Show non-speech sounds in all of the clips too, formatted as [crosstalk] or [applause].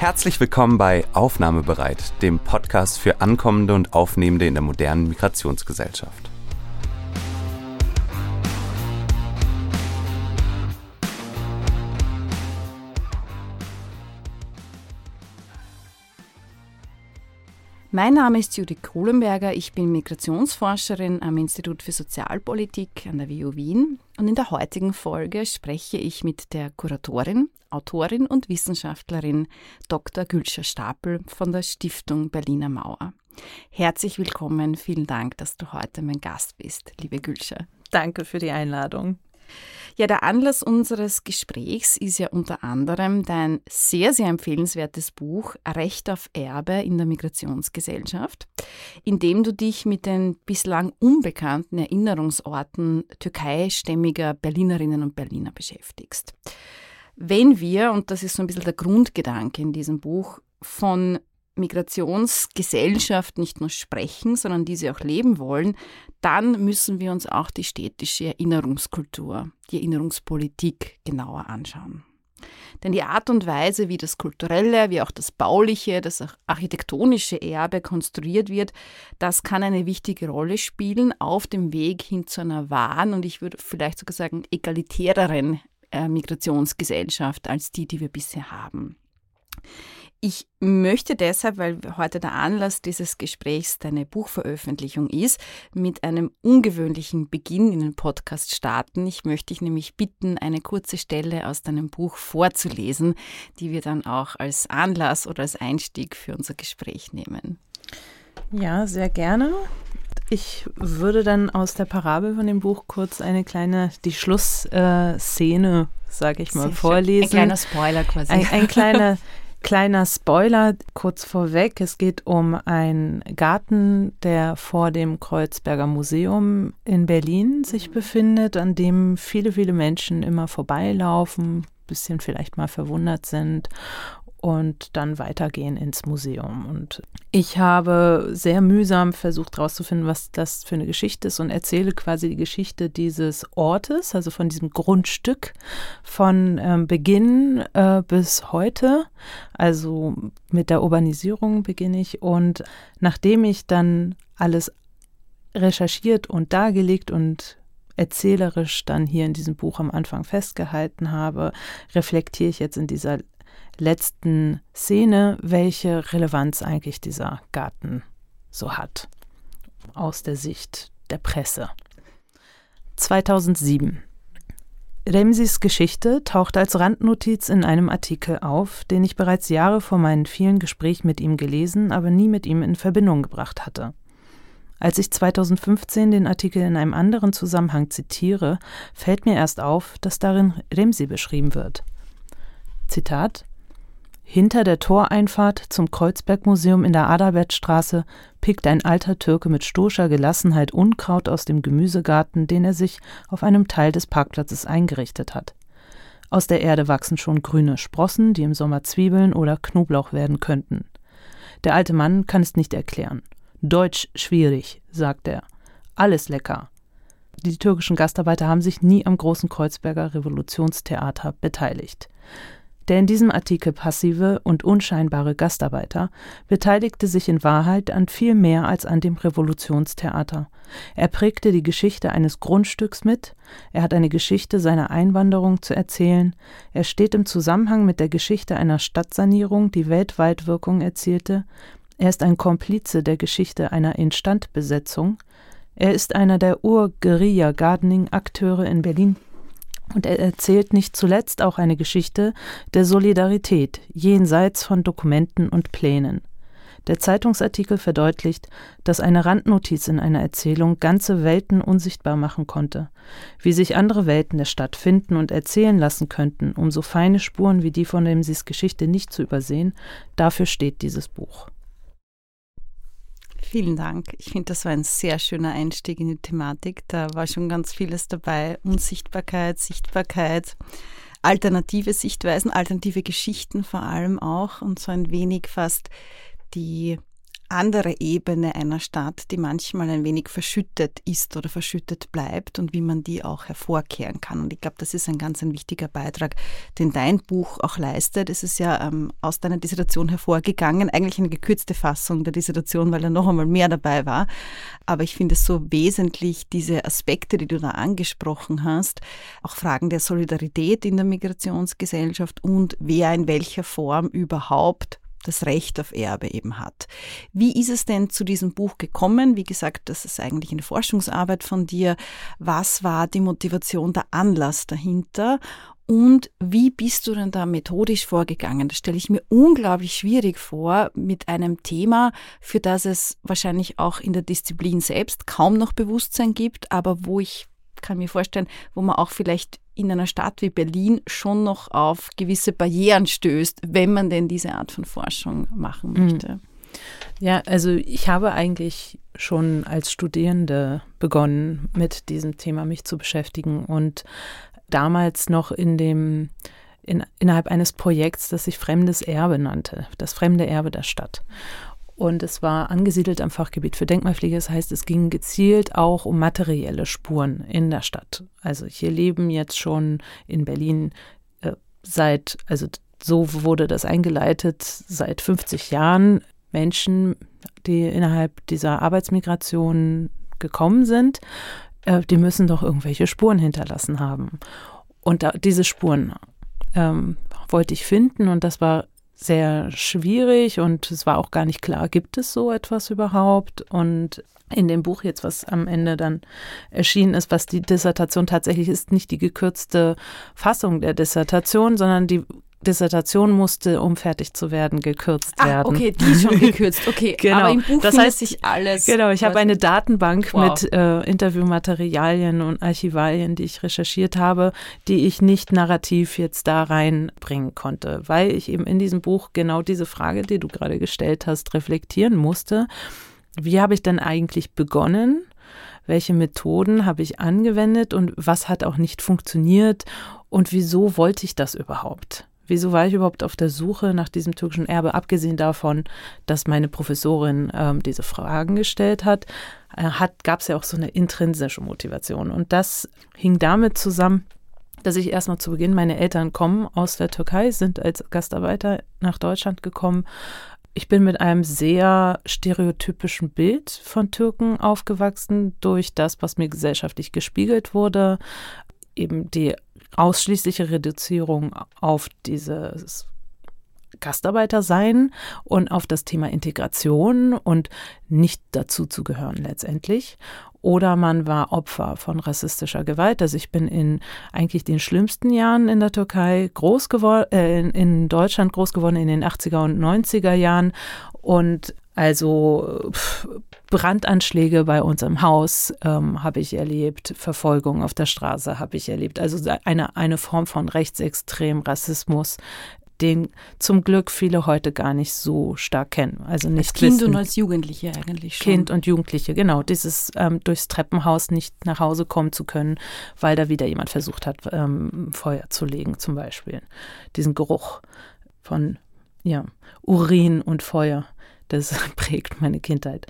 Herzlich willkommen bei Aufnahmebereit, dem Podcast für Ankommende und Aufnehmende in der modernen Migrationsgesellschaft. Mein Name ist Judith Kohlenberger, ich bin Migrationsforscherin am Institut für Sozialpolitik an der WU Wien und in der heutigen Folge spreche ich mit der Kuratorin, Autorin und Wissenschaftlerin Dr. Gülscher Stapel von der Stiftung Berliner Mauer. Herzlich willkommen, vielen Dank, dass du heute mein Gast bist, liebe Gülscher. Danke für die Einladung. Ja, der Anlass unseres Gesprächs ist ja unter anderem dein sehr, sehr empfehlenswertes Buch Recht auf Erbe in der Migrationsgesellschaft, in dem du dich mit den bislang unbekannten Erinnerungsorten türkeistämmiger Berlinerinnen und Berliner beschäftigst. Wenn wir, und das ist so ein bisschen der Grundgedanke in diesem Buch, von Migrationsgesellschaft nicht nur sprechen, sondern diese auch leben wollen, dann müssen wir uns auch die städtische Erinnerungskultur, die Erinnerungspolitik genauer anschauen. Denn die Art und Weise, wie das kulturelle, wie auch das bauliche, das architektonische Erbe konstruiert wird, das kann eine wichtige Rolle spielen auf dem Weg hin zu einer wahren und ich würde vielleicht sogar sagen egalitäreren äh, Migrationsgesellschaft als die, die wir bisher haben. Ich möchte deshalb, weil heute der Anlass dieses Gesprächs deine Buchveröffentlichung ist, mit einem ungewöhnlichen Beginn in den Podcast starten. Ich möchte dich nämlich bitten, eine kurze Stelle aus deinem Buch vorzulesen, die wir dann auch als Anlass oder als Einstieg für unser Gespräch nehmen. Ja, sehr gerne. Ich würde dann aus der Parabel von dem Buch kurz eine kleine, die Schlussszene, äh, sage ich mal, sehr vorlesen. Schön. Ein kleiner Spoiler quasi. Ein, ein kleiner [laughs] Kleiner Spoiler kurz vorweg. Es geht um einen Garten, der vor dem Kreuzberger Museum in Berlin sich befindet, an dem viele, viele Menschen immer vorbeilaufen, bisschen vielleicht mal verwundert sind und dann weitergehen ins Museum. Und ich habe sehr mühsam versucht herauszufinden, was das für eine Geschichte ist und erzähle quasi die Geschichte dieses Ortes, also von diesem Grundstück von ähm, Beginn äh, bis heute. Also mit der Urbanisierung beginne ich und nachdem ich dann alles recherchiert und dargelegt und erzählerisch dann hier in diesem Buch am Anfang festgehalten habe, reflektiere ich jetzt in dieser letzten Szene, welche Relevanz eigentlich dieser Garten so hat aus der Sicht der Presse. 2007. Remsis Geschichte taucht als Randnotiz in einem Artikel auf, den ich bereits Jahre vor meinen vielen Gesprächen mit ihm gelesen, aber nie mit ihm in Verbindung gebracht hatte. Als ich 2015 den Artikel in einem anderen Zusammenhang zitiere, fällt mir erst auf, dass darin Remsi beschrieben wird. Zitat hinter der Toreinfahrt zum Kreuzbergmuseum in der Adalbertstraße pickt ein alter Türke mit stoischer Gelassenheit Unkraut aus dem Gemüsegarten, den er sich auf einem Teil des Parkplatzes eingerichtet hat. Aus der Erde wachsen schon grüne Sprossen, die im Sommer Zwiebeln oder Knoblauch werden könnten. Der alte Mann kann es nicht erklären. Deutsch schwierig, sagt er. Alles lecker. Die türkischen Gastarbeiter haben sich nie am großen Kreuzberger Revolutionstheater beteiligt. Der in diesem Artikel passive und unscheinbare Gastarbeiter beteiligte sich in Wahrheit an viel mehr als an dem Revolutionstheater. Er prägte die Geschichte eines Grundstücks mit, er hat eine Geschichte seiner Einwanderung zu erzählen, er steht im Zusammenhang mit der Geschichte einer Stadtsanierung, die weltweit Wirkung erzielte, er ist ein Komplize der Geschichte einer Instandbesetzung, er ist einer der Ur-Guerilla-Gardening-Akteure in Berlin und er erzählt nicht zuletzt auch eine Geschichte der Solidarität jenseits von Dokumenten und Plänen. Der Zeitungsartikel verdeutlicht, dass eine Randnotiz in einer Erzählung ganze Welten unsichtbar machen konnte. Wie sich andere Welten der Stadt finden und erzählen lassen könnten, um so feine Spuren wie die von Remsis Geschichte nicht zu übersehen, dafür steht dieses Buch. Vielen Dank. Ich finde, das war ein sehr schöner Einstieg in die Thematik. Da war schon ganz vieles dabei. Unsichtbarkeit, Sichtbarkeit, alternative Sichtweisen, alternative Geschichten vor allem auch und so ein wenig fast die andere Ebene einer Stadt, die manchmal ein wenig verschüttet ist oder verschüttet bleibt und wie man die auch hervorkehren kann. Und ich glaube, das ist ein ganz ein wichtiger Beitrag, den dein Buch auch leistet. Es ist ja ähm, aus deiner Dissertation hervorgegangen, eigentlich eine gekürzte Fassung der Dissertation, weil da noch einmal mehr dabei war. Aber ich finde es so wesentlich, diese Aspekte, die du da angesprochen hast, auch Fragen der Solidarität in der Migrationsgesellschaft und wer in welcher Form überhaupt das Recht auf Erbe eben hat. Wie ist es denn zu diesem Buch gekommen? Wie gesagt, das ist eigentlich eine Forschungsarbeit von dir. Was war die Motivation, der Anlass dahinter? Und wie bist du denn da methodisch vorgegangen? Das stelle ich mir unglaublich schwierig vor mit einem Thema, für das es wahrscheinlich auch in der Disziplin selbst kaum noch Bewusstsein gibt, aber wo ich kann mir vorstellen, wo man auch vielleicht in einer Stadt wie Berlin schon noch auf gewisse Barrieren stößt, wenn man denn diese Art von Forschung machen mhm. möchte. Ja, also ich habe eigentlich schon als Studierende begonnen, mit diesem Thema mich zu beschäftigen und damals noch in dem in, innerhalb eines Projekts, das sich Fremdes Erbe nannte, das fremde Erbe der Stadt. Und es war angesiedelt am Fachgebiet für Denkmalpflege. Das heißt, es ging gezielt auch um materielle Spuren in der Stadt. Also hier leben jetzt schon in Berlin äh, seit, also so wurde das eingeleitet, seit 50 Jahren Menschen, die innerhalb dieser Arbeitsmigration gekommen sind, äh, die müssen doch irgendwelche Spuren hinterlassen haben. Und da, diese Spuren ähm, wollte ich finden und das war sehr schwierig und es war auch gar nicht klar, gibt es so etwas überhaupt? Und in dem Buch jetzt, was am Ende dann erschienen ist, was die Dissertation tatsächlich ist, nicht die gekürzte Fassung der Dissertation, sondern die Dissertation musste, um fertig zu werden, gekürzt ah, werden. Okay, die ist schon [laughs] gekürzt. Okay, genau. aber im Buch das heißt sich alles. Genau, ich habe eine Datenbank wow. mit äh, Interviewmaterialien und Archivalien, die ich recherchiert habe, die ich nicht narrativ jetzt da reinbringen konnte, weil ich eben in diesem Buch genau diese Frage, die du gerade gestellt hast, reflektieren musste. Wie habe ich denn eigentlich begonnen? Welche Methoden habe ich angewendet und was hat auch nicht funktioniert und wieso wollte ich das überhaupt? Wieso war ich überhaupt auf der Suche nach diesem türkischen Erbe, abgesehen davon, dass meine Professorin ähm, diese Fragen gestellt hat, äh, hat gab es ja auch so eine intrinsische Motivation. Und das hing damit zusammen, dass ich erstmal zu Beginn, meine Eltern kommen aus der Türkei, sind als Gastarbeiter nach Deutschland gekommen. Ich bin mit einem sehr stereotypischen Bild von Türken aufgewachsen durch das, was mir gesellschaftlich gespiegelt wurde. Eben die ausschließliche Reduzierung auf dieses Gastarbeiter sein und auf das Thema Integration und nicht dazu zu gehören letztendlich. Oder man war Opfer von rassistischer Gewalt. Also ich bin in eigentlich den schlimmsten Jahren in der Türkei groß geworden, äh, in, in Deutschland groß geworden in den 80er und 90er Jahren und also Brandanschläge bei uns im Haus ähm, habe ich erlebt, Verfolgung auf der Straße habe ich erlebt. Also eine, eine Form von rechtsextrem Rassismus, den zum Glück viele heute gar nicht so stark kennen. Also nicht als Kind wissen. und als Jugendliche eigentlich schon. Kind und Jugendliche, genau. Dieses ähm, durchs Treppenhaus nicht nach Hause kommen zu können, weil da wieder jemand versucht hat, ähm, Feuer zu legen, zum Beispiel. Diesen Geruch von ja, Urin und Feuer. Das [laughs] prägt meine Kindheit.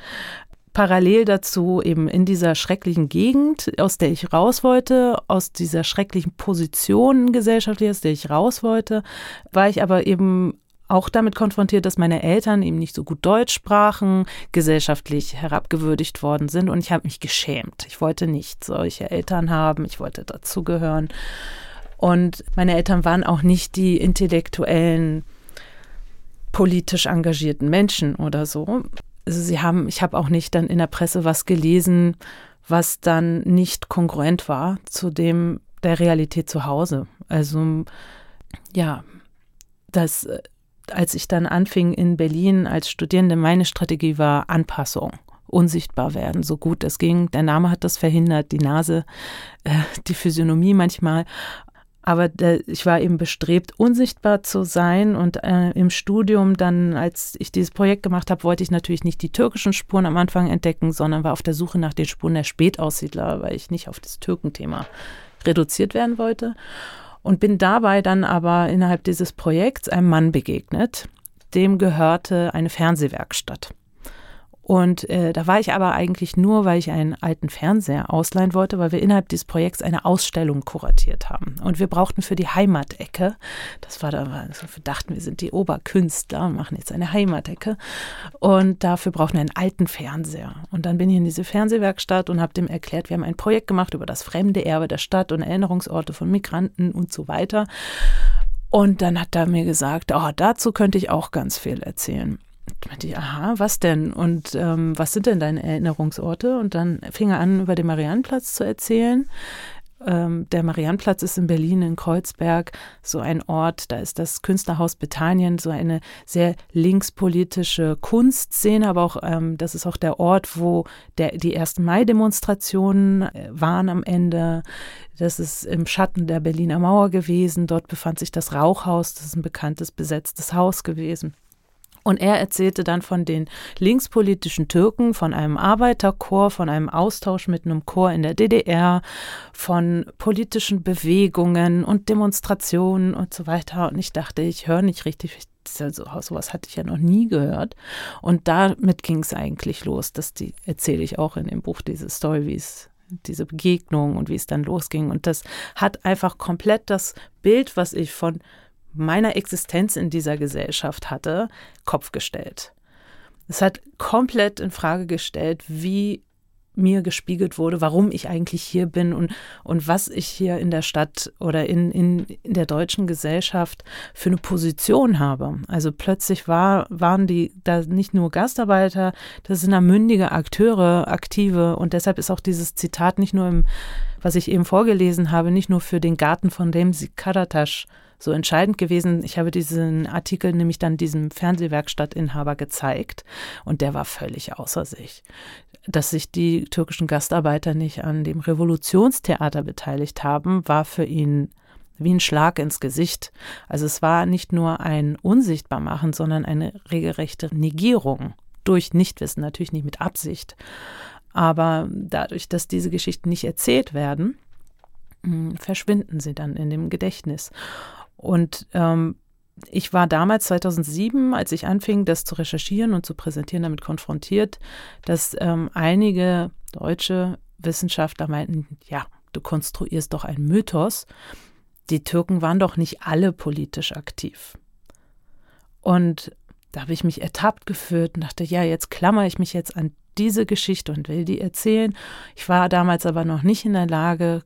Parallel dazu eben in dieser schrecklichen Gegend, aus der ich raus wollte, aus dieser schrecklichen Position gesellschaftlich, aus der ich raus wollte, war ich aber eben auch damit konfrontiert, dass meine Eltern eben nicht so gut Deutsch sprachen, gesellschaftlich herabgewürdigt worden sind und ich habe mich geschämt. Ich wollte nicht solche Eltern haben, ich wollte dazugehören. Und meine Eltern waren auch nicht die intellektuellen politisch engagierten Menschen oder so. Also sie haben, ich habe auch nicht dann in der Presse was gelesen, was dann nicht kongruent war zu dem der Realität zu Hause. Also ja, das, äh, als ich dann anfing in Berlin als Studierende, meine Strategie war Anpassung unsichtbar werden, so gut es ging. Der Name hat das verhindert, die Nase, äh, die Physiognomie manchmal. Aber der, ich war eben bestrebt, unsichtbar zu sein. Und äh, im Studium dann, als ich dieses Projekt gemacht habe, wollte ich natürlich nicht die türkischen Spuren am Anfang entdecken, sondern war auf der Suche nach den Spuren der Spätaussiedler, weil ich nicht auf das Türkenthema reduziert werden wollte. Und bin dabei dann aber innerhalb dieses Projekts einem Mann begegnet, dem gehörte eine Fernsehwerkstatt. Und äh, da war ich aber eigentlich nur, weil ich einen alten Fernseher ausleihen wollte, weil wir innerhalb dieses Projekts eine Ausstellung kuratiert haben. Und wir brauchten für die Heimatecke, das war da, also wir dachten, wir sind die Oberkünstler, machen jetzt eine Heimatecke. Und dafür brauchten wir einen alten Fernseher. Und dann bin ich in diese Fernsehwerkstatt und habe dem erklärt, wir haben ein Projekt gemacht über das fremde Erbe der Stadt und Erinnerungsorte von Migranten und so weiter. Und dann hat er mir gesagt, oh, dazu könnte ich auch ganz viel erzählen meinte ich, aha, was denn? Und ähm, was sind denn deine Erinnerungsorte? Und dann fing er an, über den Mariannplatz zu erzählen. Ähm, der Mariannplatz ist in Berlin, in Kreuzberg, so ein Ort, da ist das Künstlerhaus Bethanien, so eine sehr linkspolitische Kunstszene, aber auch, ähm, das ist auch der Ort, wo der, die ersten Mai-Demonstrationen äh, waren am Ende. Das ist im Schatten der Berliner Mauer gewesen. Dort befand sich das Rauchhaus, das ist ein bekanntes besetztes Haus gewesen. Und er erzählte dann von den linkspolitischen Türken, von einem Arbeiterchor, von einem Austausch mit einem Chor in der DDR, von politischen Bewegungen und Demonstrationen und so weiter. Und ich dachte, ich höre nicht richtig. Also, sowas hatte ich ja noch nie gehört. Und damit ging es eigentlich los. Das die, erzähle ich auch in dem Buch, diese Story, wie es diese Begegnung und wie es dann losging. Und das hat einfach komplett das Bild, was ich von meiner Existenz in dieser Gesellschaft hatte, Kopf gestellt. Es hat komplett in Frage gestellt, wie mir gespiegelt wurde, warum ich eigentlich hier bin und, und was ich hier in der Stadt oder in, in, in der deutschen Gesellschaft für eine Position habe. Also plötzlich war, waren die da nicht nur Gastarbeiter, das sind da mündige Akteure, aktive und deshalb ist auch dieses Zitat nicht nur im, was ich eben vorgelesen habe, nicht nur für den Garten von Remsi Karatasch so entscheidend gewesen. Ich habe diesen Artikel nämlich dann diesem Fernsehwerkstattinhaber gezeigt und der war völlig außer sich. Dass sich die türkischen Gastarbeiter nicht an dem Revolutionstheater beteiligt haben, war für ihn wie ein Schlag ins Gesicht. Also es war nicht nur ein Unsichtbarmachen, sondern eine regelrechte Negierung durch Nichtwissen, natürlich nicht mit Absicht. Aber dadurch, dass diese Geschichten nicht erzählt werden, hm, verschwinden sie dann in dem Gedächtnis. Und ähm, ich war damals 2007, als ich anfing, das zu recherchieren und zu präsentieren, damit konfrontiert, dass ähm, einige deutsche Wissenschaftler meinten, ja, du konstruierst doch einen Mythos. Die Türken waren doch nicht alle politisch aktiv. Und da habe ich mich ertappt gefühlt und dachte, ja, jetzt klammer ich mich jetzt an diese Geschichte und will die erzählen. Ich war damals aber noch nicht in der Lage,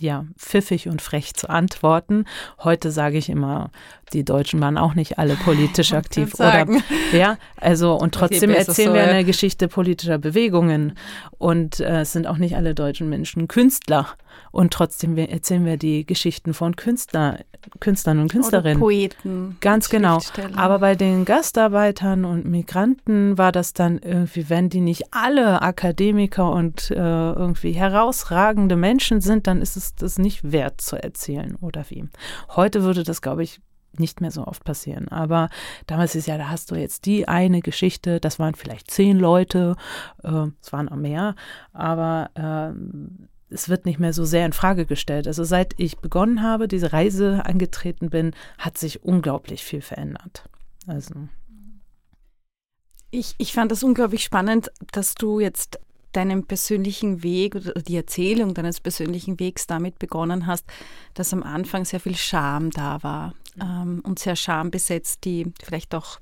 ja, pfiffig und frech zu antworten. Heute sage ich immer, die Deutschen waren auch nicht alle politisch [laughs] aktiv. Oder, ja, also, und trotzdem erzählen so, wir eine Geschichte politischer Bewegungen. Und äh, es sind auch nicht alle deutschen Menschen Künstler. Und trotzdem erzählen wir die Geschichten von Künstler, Künstlern und Künstlerinnen. Oder Poeten. Ganz genau. Aber bei den Gastarbeitern und Migranten war das dann irgendwie, wenn die nicht alle Akademiker und äh, irgendwie herausragende Menschen sind, dann ist es das nicht wert zu erzählen oder wie. Heute würde das, glaube ich, nicht mehr so oft passieren. Aber damals ist ja, da hast du jetzt die eine Geschichte, das waren vielleicht zehn Leute, äh, es waren auch mehr, aber äh, es wird nicht mehr so sehr in Frage gestellt. Also seit ich begonnen habe, diese Reise angetreten bin, hat sich unglaublich viel verändert. Also. Ich, ich fand das unglaublich spannend, dass du jetzt deinen persönlichen Weg oder die Erzählung deines persönlichen Wegs damit begonnen hast, dass am Anfang sehr viel Scham da war ähm, und sehr schambesetzt, die vielleicht auch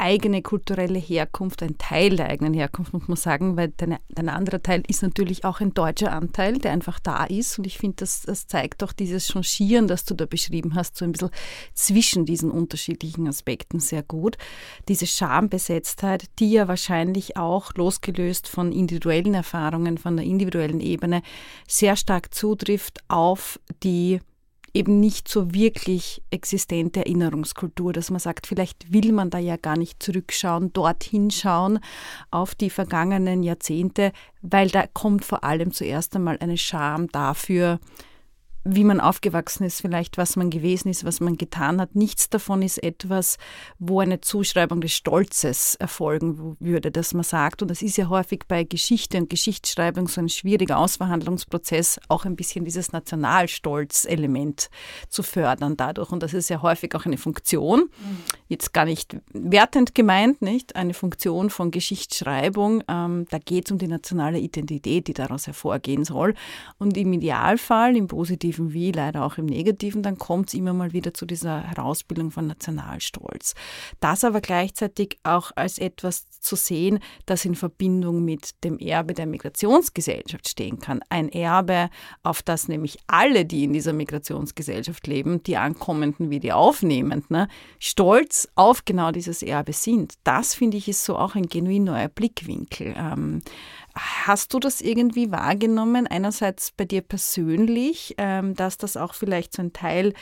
eigene kulturelle Herkunft, ein Teil der eigenen Herkunft, muss man sagen, weil dein, dein anderer Teil ist natürlich auch ein deutscher Anteil, der einfach da ist. Und ich finde, das, das zeigt doch dieses Changieren, das du da beschrieben hast, so ein bisschen zwischen diesen unterschiedlichen Aspekten sehr gut. Diese Schambesetztheit, die ja wahrscheinlich auch losgelöst von individuellen Erfahrungen, von der individuellen Ebene, sehr stark zutrifft auf die eben nicht so wirklich existente Erinnerungskultur, dass man sagt, vielleicht will man da ja gar nicht zurückschauen, dorthin schauen auf die vergangenen Jahrzehnte, weil da kommt vor allem zuerst einmal eine Scham dafür, wie man aufgewachsen ist, vielleicht was man gewesen ist, was man getan hat. Nichts davon ist etwas, wo eine Zuschreibung des Stolzes erfolgen würde, dass man sagt, und das ist ja häufig bei Geschichte und Geschichtsschreibung so ein schwieriger Ausverhandlungsprozess, auch ein bisschen dieses Nationalstolz-Element zu fördern dadurch. Und das ist ja häufig auch eine Funktion. Mhm jetzt gar nicht wertend gemeint, nicht? Eine Funktion von Geschichtsschreibung. Ähm, da geht es um die nationale Identität, die daraus hervorgehen soll. Und im Idealfall, im positiven wie leider auch im negativen, dann kommt es immer mal wieder zu dieser Herausbildung von Nationalstolz. Das aber gleichzeitig auch als etwas zu sehen, das in Verbindung mit dem Erbe der Migrationsgesellschaft stehen kann. Ein Erbe, auf das nämlich alle, die in dieser Migrationsgesellschaft leben, die Ankommenden wie die Aufnehmenden, ne, stolz auf genau dieses Erbe sind. Das finde ich ist so auch ein genuin neuer Blickwinkel. Ähm, hast du das irgendwie wahrgenommen, einerseits bei dir persönlich, ähm, dass das auch vielleicht so ein Teil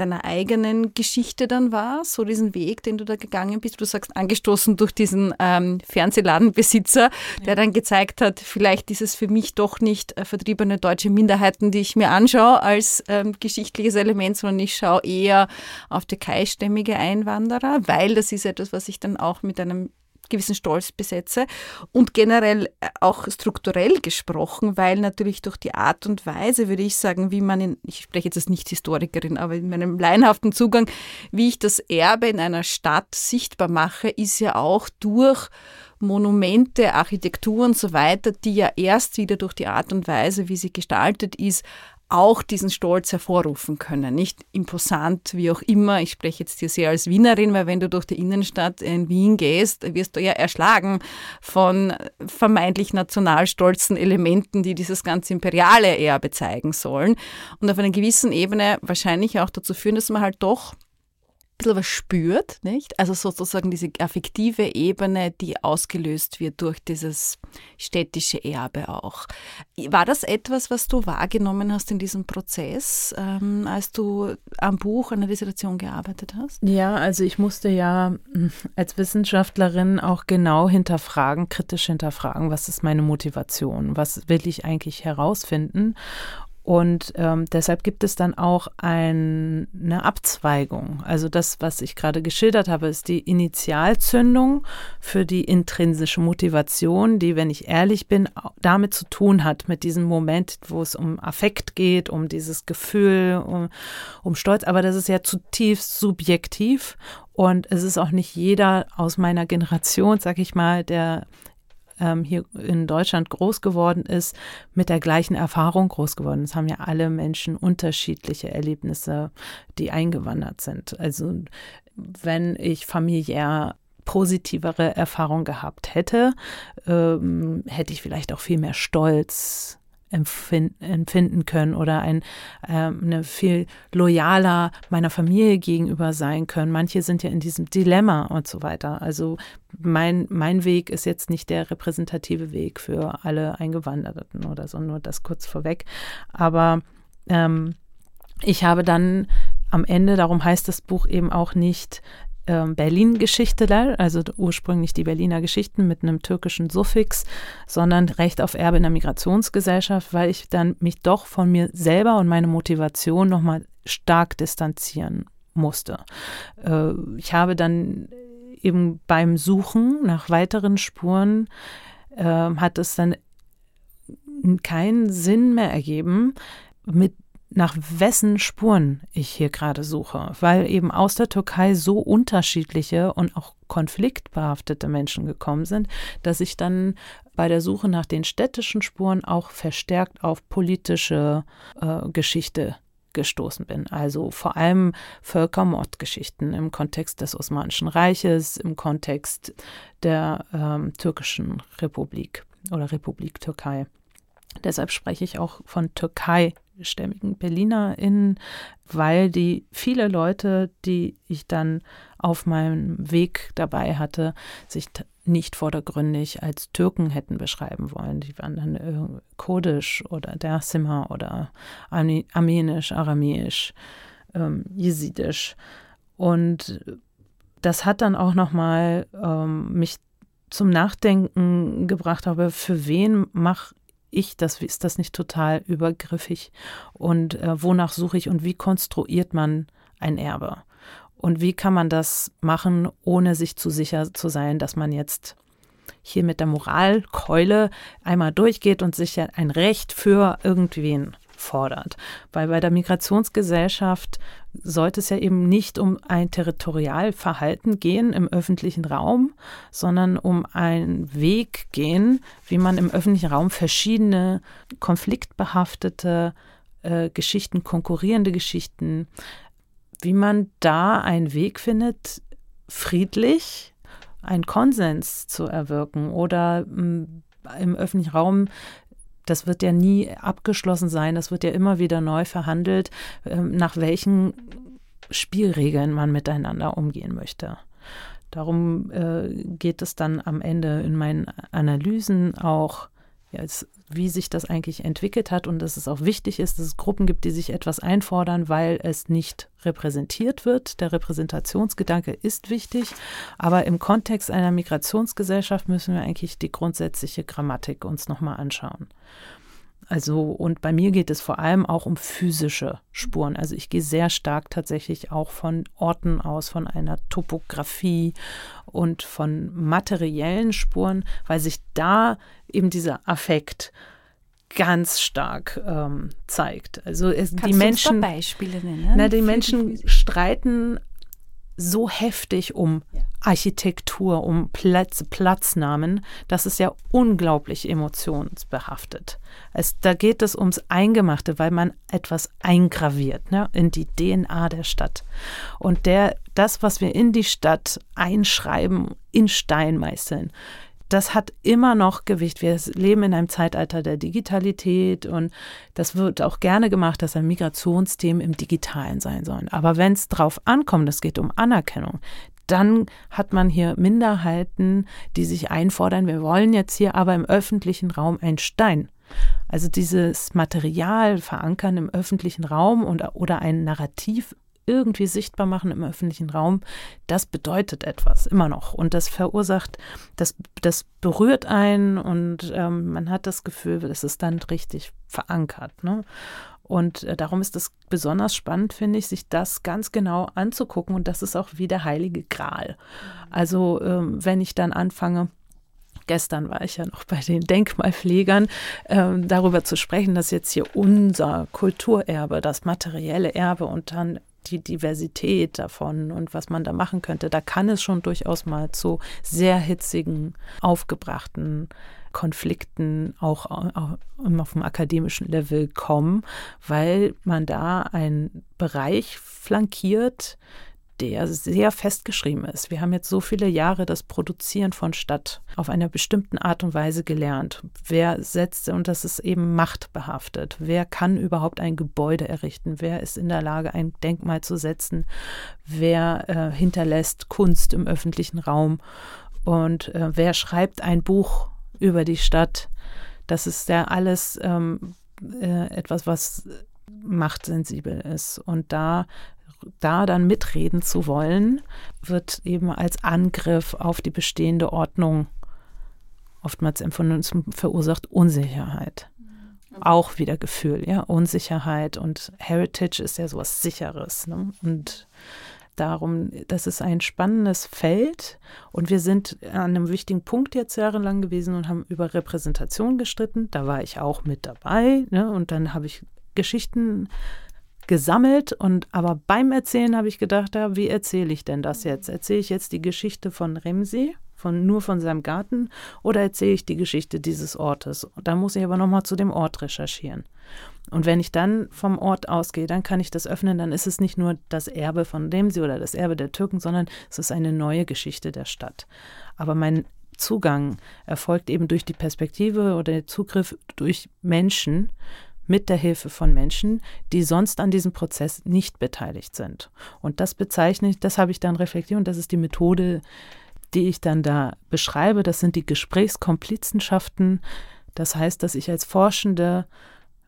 deiner eigenen Geschichte dann war, so diesen Weg, den du da gegangen bist. Du sagst, angestoßen durch diesen ähm, Fernsehladenbesitzer, ja. der dann gezeigt hat, vielleicht ist es für mich doch nicht äh, vertriebene deutsche Minderheiten, die ich mir anschaue als ähm, geschichtliches Element, sondern ich schaue eher auf türkeistämmige Einwanderer, weil das ist etwas, was ich dann auch mit einem gewissen Stolz besetze. Und generell äh, auch strukturell gesprochen, weil natürlich durch die Art und Weise, würde ich sagen, wie man in, ich spreche jetzt als Nicht-Historikerin, aber in meinem laienhaften Zugang, wie ich das Erbe in einer Stadt sichtbar mache, ist ja auch durch Monumente, Architektur und so weiter, die ja erst wieder durch die Art und Weise, wie sie gestaltet ist, auch diesen Stolz hervorrufen können. Nicht imposant, wie auch immer. Ich spreche jetzt hier sehr als Wienerin, weil wenn du durch die Innenstadt in Wien gehst, wirst du ja erschlagen von vermeintlich nationalstolzen Elementen, die dieses ganze imperiale Erbe zeigen sollen. Und auf einer gewissen Ebene wahrscheinlich auch dazu führen, dass man halt doch bisschen was spürt, nicht? Also sozusagen diese affektive Ebene, die ausgelöst wird durch dieses städtische Erbe auch. War das etwas, was du wahrgenommen hast in diesem Prozess, ähm, als du am Buch, an der Dissertation gearbeitet hast? Ja, also ich musste ja hm, als Wissenschaftlerin auch genau hinterfragen, kritisch hinterfragen, was ist meine Motivation, was will ich eigentlich herausfinden und ähm, deshalb gibt es dann auch ein, eine Abzweigung. Also das, was ich gerade geschildert habe, ist die Initialzündung für die intrinsische Motivation, die, wenn ich ehrlich bin, damit zu tun hat, mit diesem Moment, wo es um Affekt geht, um dieses Gefühl, um, um Stolz. Aber das ist ja zutiefst subjektiv. Und es ist auch nicht jeder aus meiner Generation, sag ich mal, der ähm, hier in Deutschland groß geworden ist, mit der gleichen Erfahrung groß geworden ist. haben ja alle Menschen unterschiedliche Erlebnisse, die eingewandert sind. Also wenn ich familiär positivere Erfahrungen gehabt hätte, ähm, hätte ich vielleicht auch viel mehr Stolz empfinden können oder ein ähm, eine viel loyaler meiner Familie gegenüber sein können. Manche sind ja in diesem Dilemma und so weiter. Also mein, mein Weg ist jetzt nicht der repräsentative Weg für alle Eingewanderten oder so, nur das kurz vorweg. Aber ähm, ich habe dann am Ende, darum heißt das Buch eben auch nicht ähm, Berlin-Geschichte, also ursprünglich die Berliner Geschichten mit einem türkischen Suffix, sondern Recht auf Erbe in der Migrationsgesellschaft, weil ich dann mich doch von mir selber und meine Motivation nochmal stark distanzieren musste. Äh, ich habe dann eben beim Suchen nach weiteren Spuren äh, hat es dann keinen Sinn mehr ergeben, mit nach wessen Spuren ich hier gerade suche, weil eben aus der Türkei so unterschiedliche und auch konfliktbehaftete Menschen gekommen sind, dass ich dann bei der Suche nach den städtischen Spuren auch verstärkt auf politische äh, Geschichte gestoßen bin. Also vor allem Völkermordgeschichten im Kontext des Osmanischen Reiches, im Kontext der ähm, türkischen Republik oder Republik Türkei. Deshalb spreche ich auch von Türkei stämmigen BerlinerInnen, weil die viele Leute, die ich dann auf meinem Weg dabei hatte, sich nicht vordergründig als Türken hätten beschreiben wollen. Die waren dann äh, kurdisch oder Dersimmer oder armenisch, aramäisch, ähm, jesidisch. Und das hat dann auch nochmal ähm, mich zum Nachdenken gebracht, aber für wen mache ich das, ist das nicht total übergriffig? Und äh, wonach suche ich und wie konstruiert man ein Erbe? Und wie kann man das machen, ohne sich zu sicher zu sein, dass man jetzt hier mit der Moralkeule einmal durchgeht und sich ein Recht für irgendwen fordert. Weil bei der Migrationsgesellschaft sollte es ja eben nicht um ein Territorialverhalten gehen im öffentlichen Raum, sondern um einen Weg gehen, wie man im öffentlichen Raum verschiedene konfliktbehaftete äh, Geschichten, konkurrierende Geschichten, wie man da einen Weg findet, friedlich einen Konsens zu erwirken oder mm, im öffentlichen Raum das wird ja nie abgeschlossen sein, das wird ja immer wieder neu verhandelt, ähm, nach welchen Spielregeln man miteinander umgehen möchte. Darum äh, geht es dann am Ende in meinen Analysen auch ja, es, wie sich das eigentlich entwickelt hat und dass es auch wichtig ist, dass es Gruppen gibt, die sich etwas einfordern, weil es nicht repräsentiert wird. Der Repräsentationsgedanke ist wichtig, aber im Kontext einer Migrationsgesellschaft müssen wir eigentlich die grundsätzliche Grammatik uns nochmal anschauen. Also, und bei mir geht es vor allem auch um physische Spuren. Also ich gehe sehr stark tatsächlich auch von Orten aus, von einer Topografie und von materiellen Spuren, weil sich da eben dieser Affekt ganz stark ähm, zeigt. Also es, die Menschen, nennen? Na, die Menschen streiten so heftig um. Architektur, um Plätze, Platznamen, das ist ja unglaublich emotionsbehaftet. Es, da geht es ums Eingemachte, weil man etwas eingraviert ne, in die DNA der Stadt. Und der, das, was wir in die Stadt einschreiben, in Stein meißeln, das hat immer noch Gewicht. Wir leben in einem Zeitalter der Digitalität und das wird auch gerne gemacht, dass ein Migrationsthemen im Digitalen sein sollen. Aber wenn es drauf ankommt, es geht um Anerkennung, dann hat man hier Minderheiten, die sich einfordern, wir wollen jetzt hier aber im öffentlichen Raum ein Stein. Also dieses Material verankern im öffentlichen Raum und, oder ein Narrativ irgendwie sichtbar machen im öffentlichen Raum, das bedeutet etwas immer noch. Und das verursacht, das, das berührt einen und ähm, man hat das Gefühl, das ist dann richtig verankert. Ne? Und äh, darum ist es besonders spannend, finde ich, sich das ganz genau anzugucken. Und das ist auch wie der heilige Gral. Also ähm, wenn ich dann anfange, gestern war ich ja noch bei den Denkmalpflegern, äh, darüber zu sprechen, dass jetzt hier unser Kulturerbe, das materielle Erbe und dann die Diversität davon und was man da machen könnte, da kann es schon durchaus mal zu sehr hitzigen, aufgebrachten Konflikten auch, auch auf dem akademischen Level kommen, weil man da einen Bereich flankiert, der sehr festgeschrieben ist. Wir haben jetzt so viele Jahre das Produzieren von Stadt auf einer bestimmten Art und Weise gelernt. Wer setzt, und das ist eben machtbehaftet, wer kann überhaupt ein Gebäude errichten, wer ist in der Lage, ein Denkmal zu setzen, wer äh, hinterlässt Kunst im öffentlichen Raum und äh, wer schreibt ein Buch über die Stadt. Das ist ja alles ähm, äh, etwas, was machtsensibel ist. Und da da dann mitreden zu wollen, wird eben als Angriff auf die bestehende Ordnung oftmals empfunden und verursacht Unsicherheit. Mhm. Auch wieder Gefühl, ja, Unsicherheit und Heritage ist ja sowas Sicheres. Ne? Und darum, das ist ein spannendes Feld und wir sind an einem wichtigen Punkt jetzt jahrelang gewesen und haben über Repräsentation gestritten. Da war ich auch mit dabei ne? und dann habe ich Geschichten gesammelt und aber beim Erzählen habe ich gedacht, ja, wie erzähle ich denn das jetzt? Erzähle ich jetzt die Geschichte von Remsi, von nur von seinem Garten oder erzähle ich die Geschichte dieses Ortes? Da muss ich aber nochmal zu dem Ort recherchieren. Und wenn ich dann vom Ort ausgehe, dann kann ich das öffnen, dann ist es nicht nur das Erbe von Remsi oder das Erbe der Türken, sondern es ist eine neue Geschichte der Stadt. Aber mein Zugang erfolgt eben durch die Perspektive oder der Zugriff durch Menschen, mit der Hilfe von Menschen, die sonst an diesem Prozess nicht beteiligt sind. Und das bezeichne ich, das habe ich dann reflektiert und das ist die Methode, die ich dann da beschreibe. Das sind die Gesprächskomplizenschaften. Das heißt, dass ich als Forschende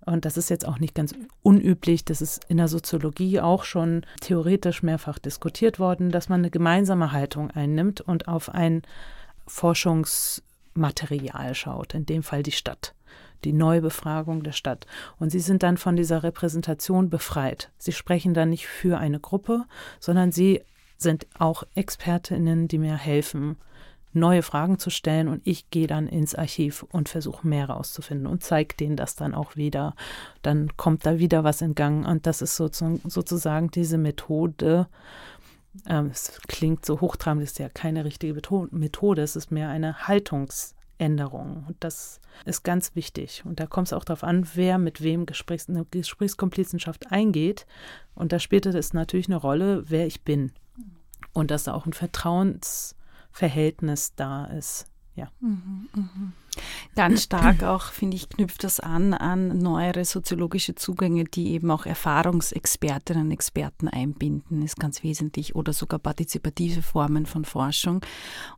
und das ist jetzt auch nicht ganz unüblich, das ist in der Soziologie auch schon theoretisch mehrfach diskutiert worden, dass man eine gemeinsame Haltung einnimmt und auf ein Forschungsmaterial schaut, in dem Fall die Stadt die Neubefragung der Stadt. Und sie sind dann von dieser Repräsentation befreit. Sie sprechen dann nicht für eine Gruppe, sondern sie sind auch Expertinnen, die mir helfen, neue Fragen zu stellen und ich gehe dann ins Archiv und versuche mehr rauszufinden und zeige denen das dann auch wieder. Dann kommt da wieder was in Gang und das ist sozusagen diese Methode. Ähm, es klingt so hochtrabend, ist ja keine richtige Methode, es ist mehr eine Haltungsänderung und das ist ganz wichtig. Und da kommt es auch darauf an, wer mit wem Gesprächs eine Gesprächskomplizenschaft eingeht. Und da spielte es natürlich eine Rolle, wer ich bin. Und dass da auch ein Vertrauens Verhältnis da ist. Ja. Mhm, mh. Ganz stark [clears throat] auch, finde ich, knüpft das an an neuere soziologische Zugänge, die eben auch Erfahrungsexpertinnen und Experten einbinden, ist ganz wesentlich, oder sogar partizipative Formen von Forschung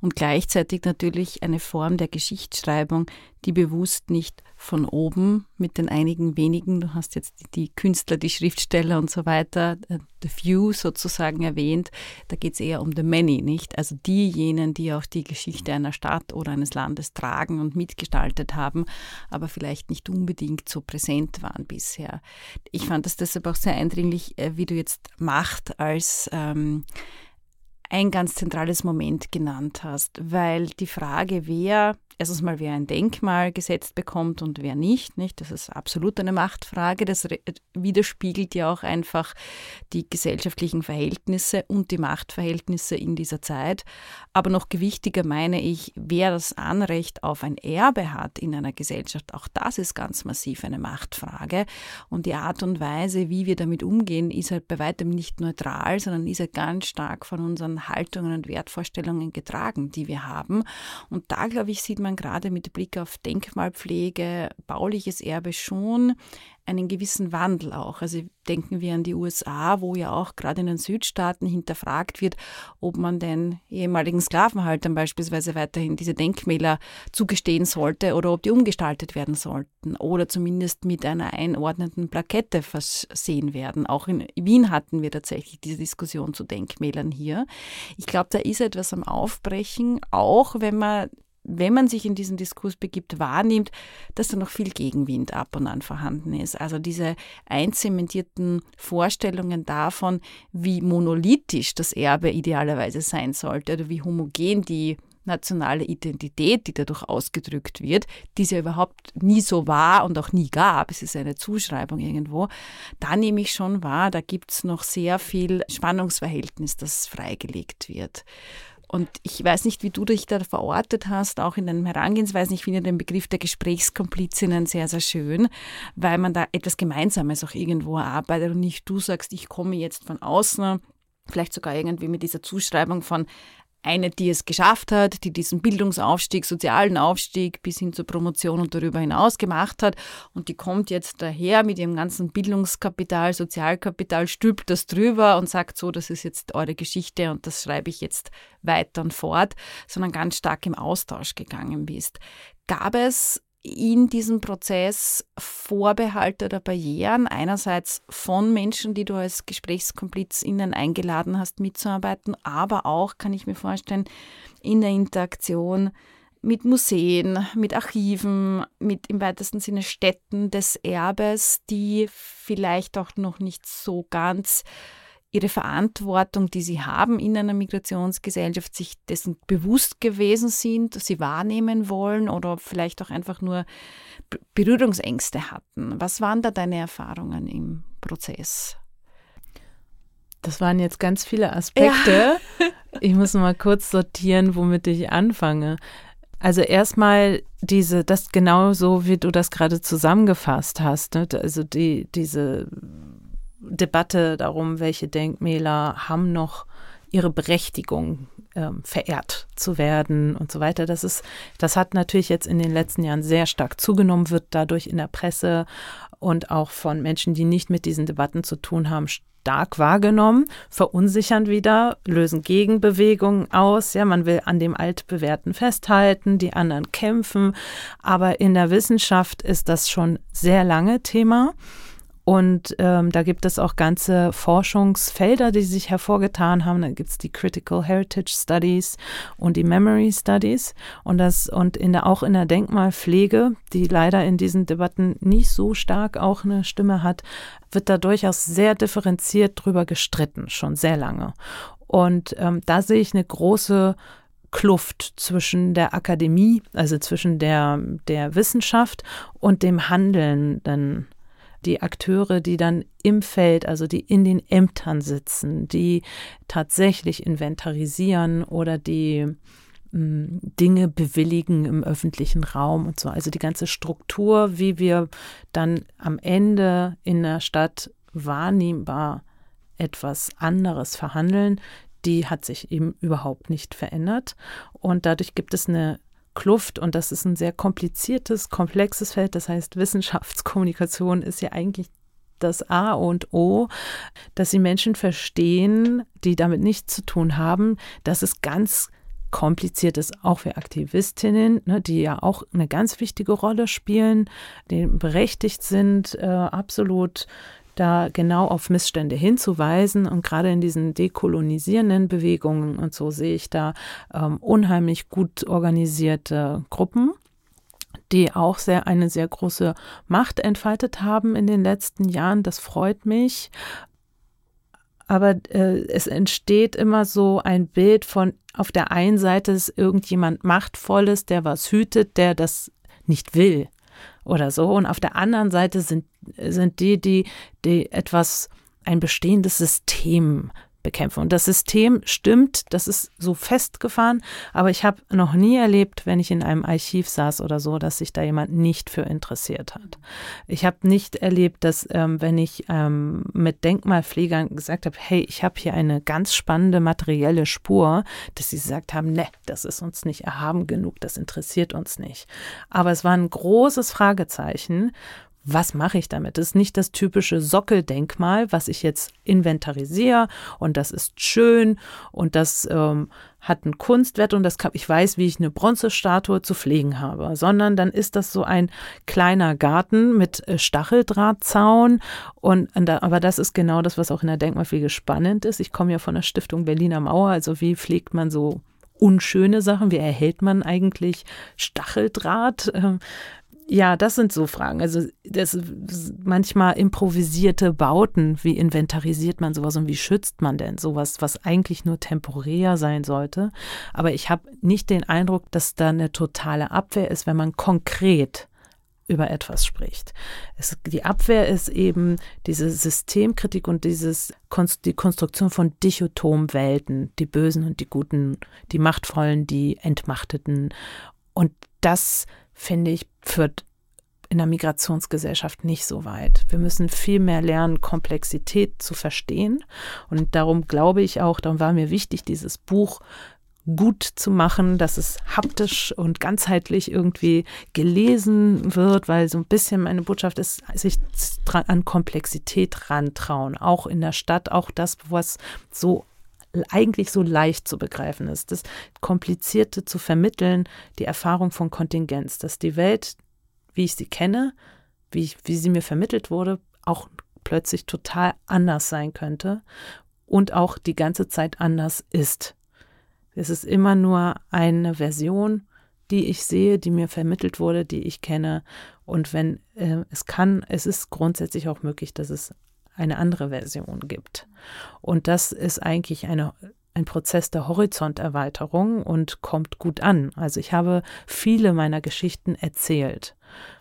und gleichzeitig natürlich eine Form der Geschichtsschreibung, die bewusst nicht von oben mit den einigen wenigen, du hast jetzt die Künstler, die Schriftsteller und so weiter, äh, the few sozusagen erwähnt, da geht es eher um the many, nicht? Also diejenigen, die auch die Geschichte einer Stadt oder eines Landes tragen und mitgestaltet haben, aber vielleicht nicht unbedingt so präsent waren bisher. Ich fand das deshalb auch sehr eindringlich, äh, wie du jetzt Macht als ähm, ein ganz zentrales Moment genannt hast, weil die Frage, wer erstens mal, wer ein Denkmal gesetzt bekommt und wer nicht, nicht, das ist absolut eine Machtfrage. Das widerspiegelt ja auch einfach die gesellschaftlichen Verhältnisse und die Machtverhältnisse in dieser Zeit. Aber noch gewichtiger meine ich, wer das Anrecht auf ein Erbe hat in einer Gesellschaft, auch das ist ganz massiv eine Machtfrage. Und die Art und Weise, wie wir damit umgehen, ist halt bei weitem nicht neutral, sondern ist halt ganz stark von unseren Haltungen und Wertvorstellungen getragen, die wir haben. Und da, glaube ich, sieht man man gerade mit Blick auf Denkmalpflege, bauliches Erbe schon einen gewissen Wandel auch. Also denken wir an die USA, wo ja auch gerade in den Südstaaten hinterfragt wird, ob man den ehemaligen Sklavenhaltern beispielsweise weiterhin diese Denkmäler zugestehen sollte oder ob die umgestaltet werden sollten oder zumindest mit einer einordnenden Plakette versehen werden. Auch in Wien hatten wir tatsächlich diese Diskussion zu Denkmälern hier. Ich glaube, da ist etwas am Aufbrechen, auch wenn man wenn man sich in diesen Diskurs begibt, wahrnimmt, dass da noch viel Gegenwind ab und an vorhanden ist. Also diese einzementierten Vorstellungen davon, wie monolithisch das Erbe idealerweise sein sollte oder wie homogen die nationale Identität, die dadurch ausgedrückt wird, die es ja überhaupt nie so war und auch nie gab, es ist eine Zuschreibung irgendwo, da nehme ich schon wahr, da gibt es noch sehr viel Spannungsverhältnis, das freigelegt wird. Und ich weiß nicht, wie du dich da verortet hast, auch in deinem Herangehensweisen. Ich finde den Begriff der Gesprächskomplizinnen sehr, sehr schön, weil man da etwas Gemeinsames auch irgendwo erarbeitet und nicht du sagst, ich komme jetzt von außen, vielleicht sogar irgendwie mit dieser Zuschreibung von eine, die es geschafft hat, die diesen Bildungsaufstieg, sozialen Aufstieg bis hin zur Promotion und darüber hinaus gemacht hat. Und die kommt jetzt daher mit ihrem ganzen Bildungskapital, Sozialkapital, stülpt das drüber und sagt so, das ist jetzt eure Geschichte und das schreibe ich jetzt weiter und fort, sondern ganz stark im Austausch gegangen bist. Gab es in diesem Prozess Vorbehalte oder Barrieren, einerseits von Menschen, die du als GesprächskomplizInnen eingeladen hast, mitzuarbeiten, aber auch, kann ich mir vorstellen, in der Interaktion mit Museen, mit Archiven, mit im weitesten Sinne Städten des Erbes, die vielleicht auch noch nicht so ganz ihre Verantwortung, die sie haben in einer Migrationsgesellschaft, sich dessen bewusst gewesen sind, sie wahrnehmen wollen oder vielleicht auch einfach nur Berührungsängste hatten. Was waren da deine Erfahrungen im Prozess? Das waren jetzt ganz viele Aspekte. Ja. ich muss mal kurz sortieren, womit ich anfange. Also erstmal diese, das genau so, wie du das gerade zusammengefasst hast. Ne? Also die, diese Debatte darum, welche Denkmäler haben noch ihre Berechtigung ähm, verehrt zu werden und so weiter. Das ist, das hat natürlich jetzt in den letzten Jahren sehr stark zugenommen, wird dadurch in der Presse und auch von Menschen, die nicht mit diesen Debatten zu tun haben, stark wahrgenommen, verunsichern wieder, lösen Gegenbewegungen aus. Ja, man will an dem Altbewährten festhalten, die anderen kämpfen. Aber in der Wissenschaft ist das schon sehr lange Thema. Und ähm, da gibt es auch ganze Forschungsfelder, die sich hervorgetan haben. Da gibt es die Critical Heritage Studies und die Memory Studies. Und das und in der, auch in der Denkmalpflege, die leider in diesen Debatten nicht so stark auch eine Stimme hat, wird da durchaus sehr differenziert drüber gestritten, schon sehr lange. Und ähm, da sehe ich eine große Kluft zwischen der Akademie, also zwischen der, der Wissenschaft und dem Handelnden. Die Akteure, die dann im Feld, also die in den Ämtern sitzen, die tatsächlich inventarisieren oder die hm, Dinge bewilligen im öffentlichen Raum und so. Also die ganze Struktur, wie wir dann am Ende in der Stadt wahrnehmbar etwas anderes verhandeln, die hat sich eben überhaupt nicht verändert. Und dadurch gibt es eine Kluft und das ist ein sehr kompliziertes, komplexes Feld. Das heißt, Wissenschaftskommunikation ist ja eigentlich das A und O, dass sie Menschen verstehen, die damit nichts zu tun haben, dass es ganz kompliziert ist, auch für Aktivistinnen, ne, die ja auch eine ganz wichtige Rolle spielen, die berechtigt sind, äh, absolut da genau auf Missstände hinzuweisen. Und gerade in diesen dekolonisierenden Bewegungen und so sehe ich da ähm, unheimlich gut organisierte Gruppen die auch sehr eine sehr große Macht entfaltet haben in den letzten Jahren. Das freut mich. Aber äh, es entsteht immer so ein Bild von, auf der einen Seite ist irgendjemand Machtvolles, der was hütet, der das nicht will oder so. Und auf der anderen Seite sind, sind die, die, die etwas, ein bestehendes System bekämpfen. Und das System stimmt, das ist so festgefahren, aber ich habe noch nie erlebt, wenn ich in einem Archiv saß oder so, dass sich da jemand nicht für interessiert hat. Ich habe nicht erlebt, dass ähm, wenn ich ähm, mit Denkmalpflegern gesagt habe, hey, ich habe hier eine ganz spannende materielle Spur, dass sie gesagt haben, ne, das ist uns nicht erhaben genug, das interessiert uns nicht. Aber es war ein großes Fragezeichen, was mache ich damit? Das ist nicht das typische Sockeldenkmal, was ich jetzt inventarisiere und das ist schön und das ähm, hat einen Kunstwert und das kann, ich weiß, wie ich eine Bronzestatue zu pflegen habe, sondern dann ist das so ein kleiner Garten mit äh, Stacheldrahtzaun und, aber das ist genau das, was auch in der Denkmalpflege spannend ist. Ich komme ja von der Stiftung Berliner Mauer, also wie pflegt man so unschöne Sachen? Wie erhält man eigentlich Stacheldraht? Ja, das sind so Fragen. Also das manchmal improvisierte Bauten, wie inventarisiert man sowas und wie schützt man denn sowas, was eigentlich nur temporär sein sollte. Aber ich habe nicht den Eindruck, dass da eine totale Abwehr ist, wenn man konkret über etwas spricht. Es, die Abwehr ist eben diese Systemkritik und dieses die Konstruktion von Dichotomwelten, die Bösen und die Guten, die Machtvollen, die Entmachteten. Und das finde ich, führt in der Migrationsgesellschaft nicht so weit. Wir müssen viel mehr lernen, Komplexität zu verstehen. Und darum glaube ich auch, darum war mir wichtig, dieses Buch gut zu machen, dass es haptisch und ganzheitlich irgendwie gelesen wird, weil so ein bisschen meine Botschaft ist, sich an Komplexität rantrauen, auch in der Stadt, auch das, was so eigentlich so leicht zu begreifen ist. Das Komplizierte zu vermitteln, die Erfahrung von Kontingenz, dass die Welt, wie ich sie kenne, wie, ich, wie sie mir vermittelt wurde, auch plötzlich total anders sein könnte und auch die ganze Zeit anders ist. Es ist immer nur eine Version, die ich sehe, die mir vermittelt wurde, die ich kenne. Und wenn äh, es kann, es ist grundsätzlich auch möglich, dass es eine andere Version gibt. Und das ist eigentlich eine, ein Prozess der Horizonterweiterung und kommt gut an. Also ich habe viele meiner Geschichten erzählt.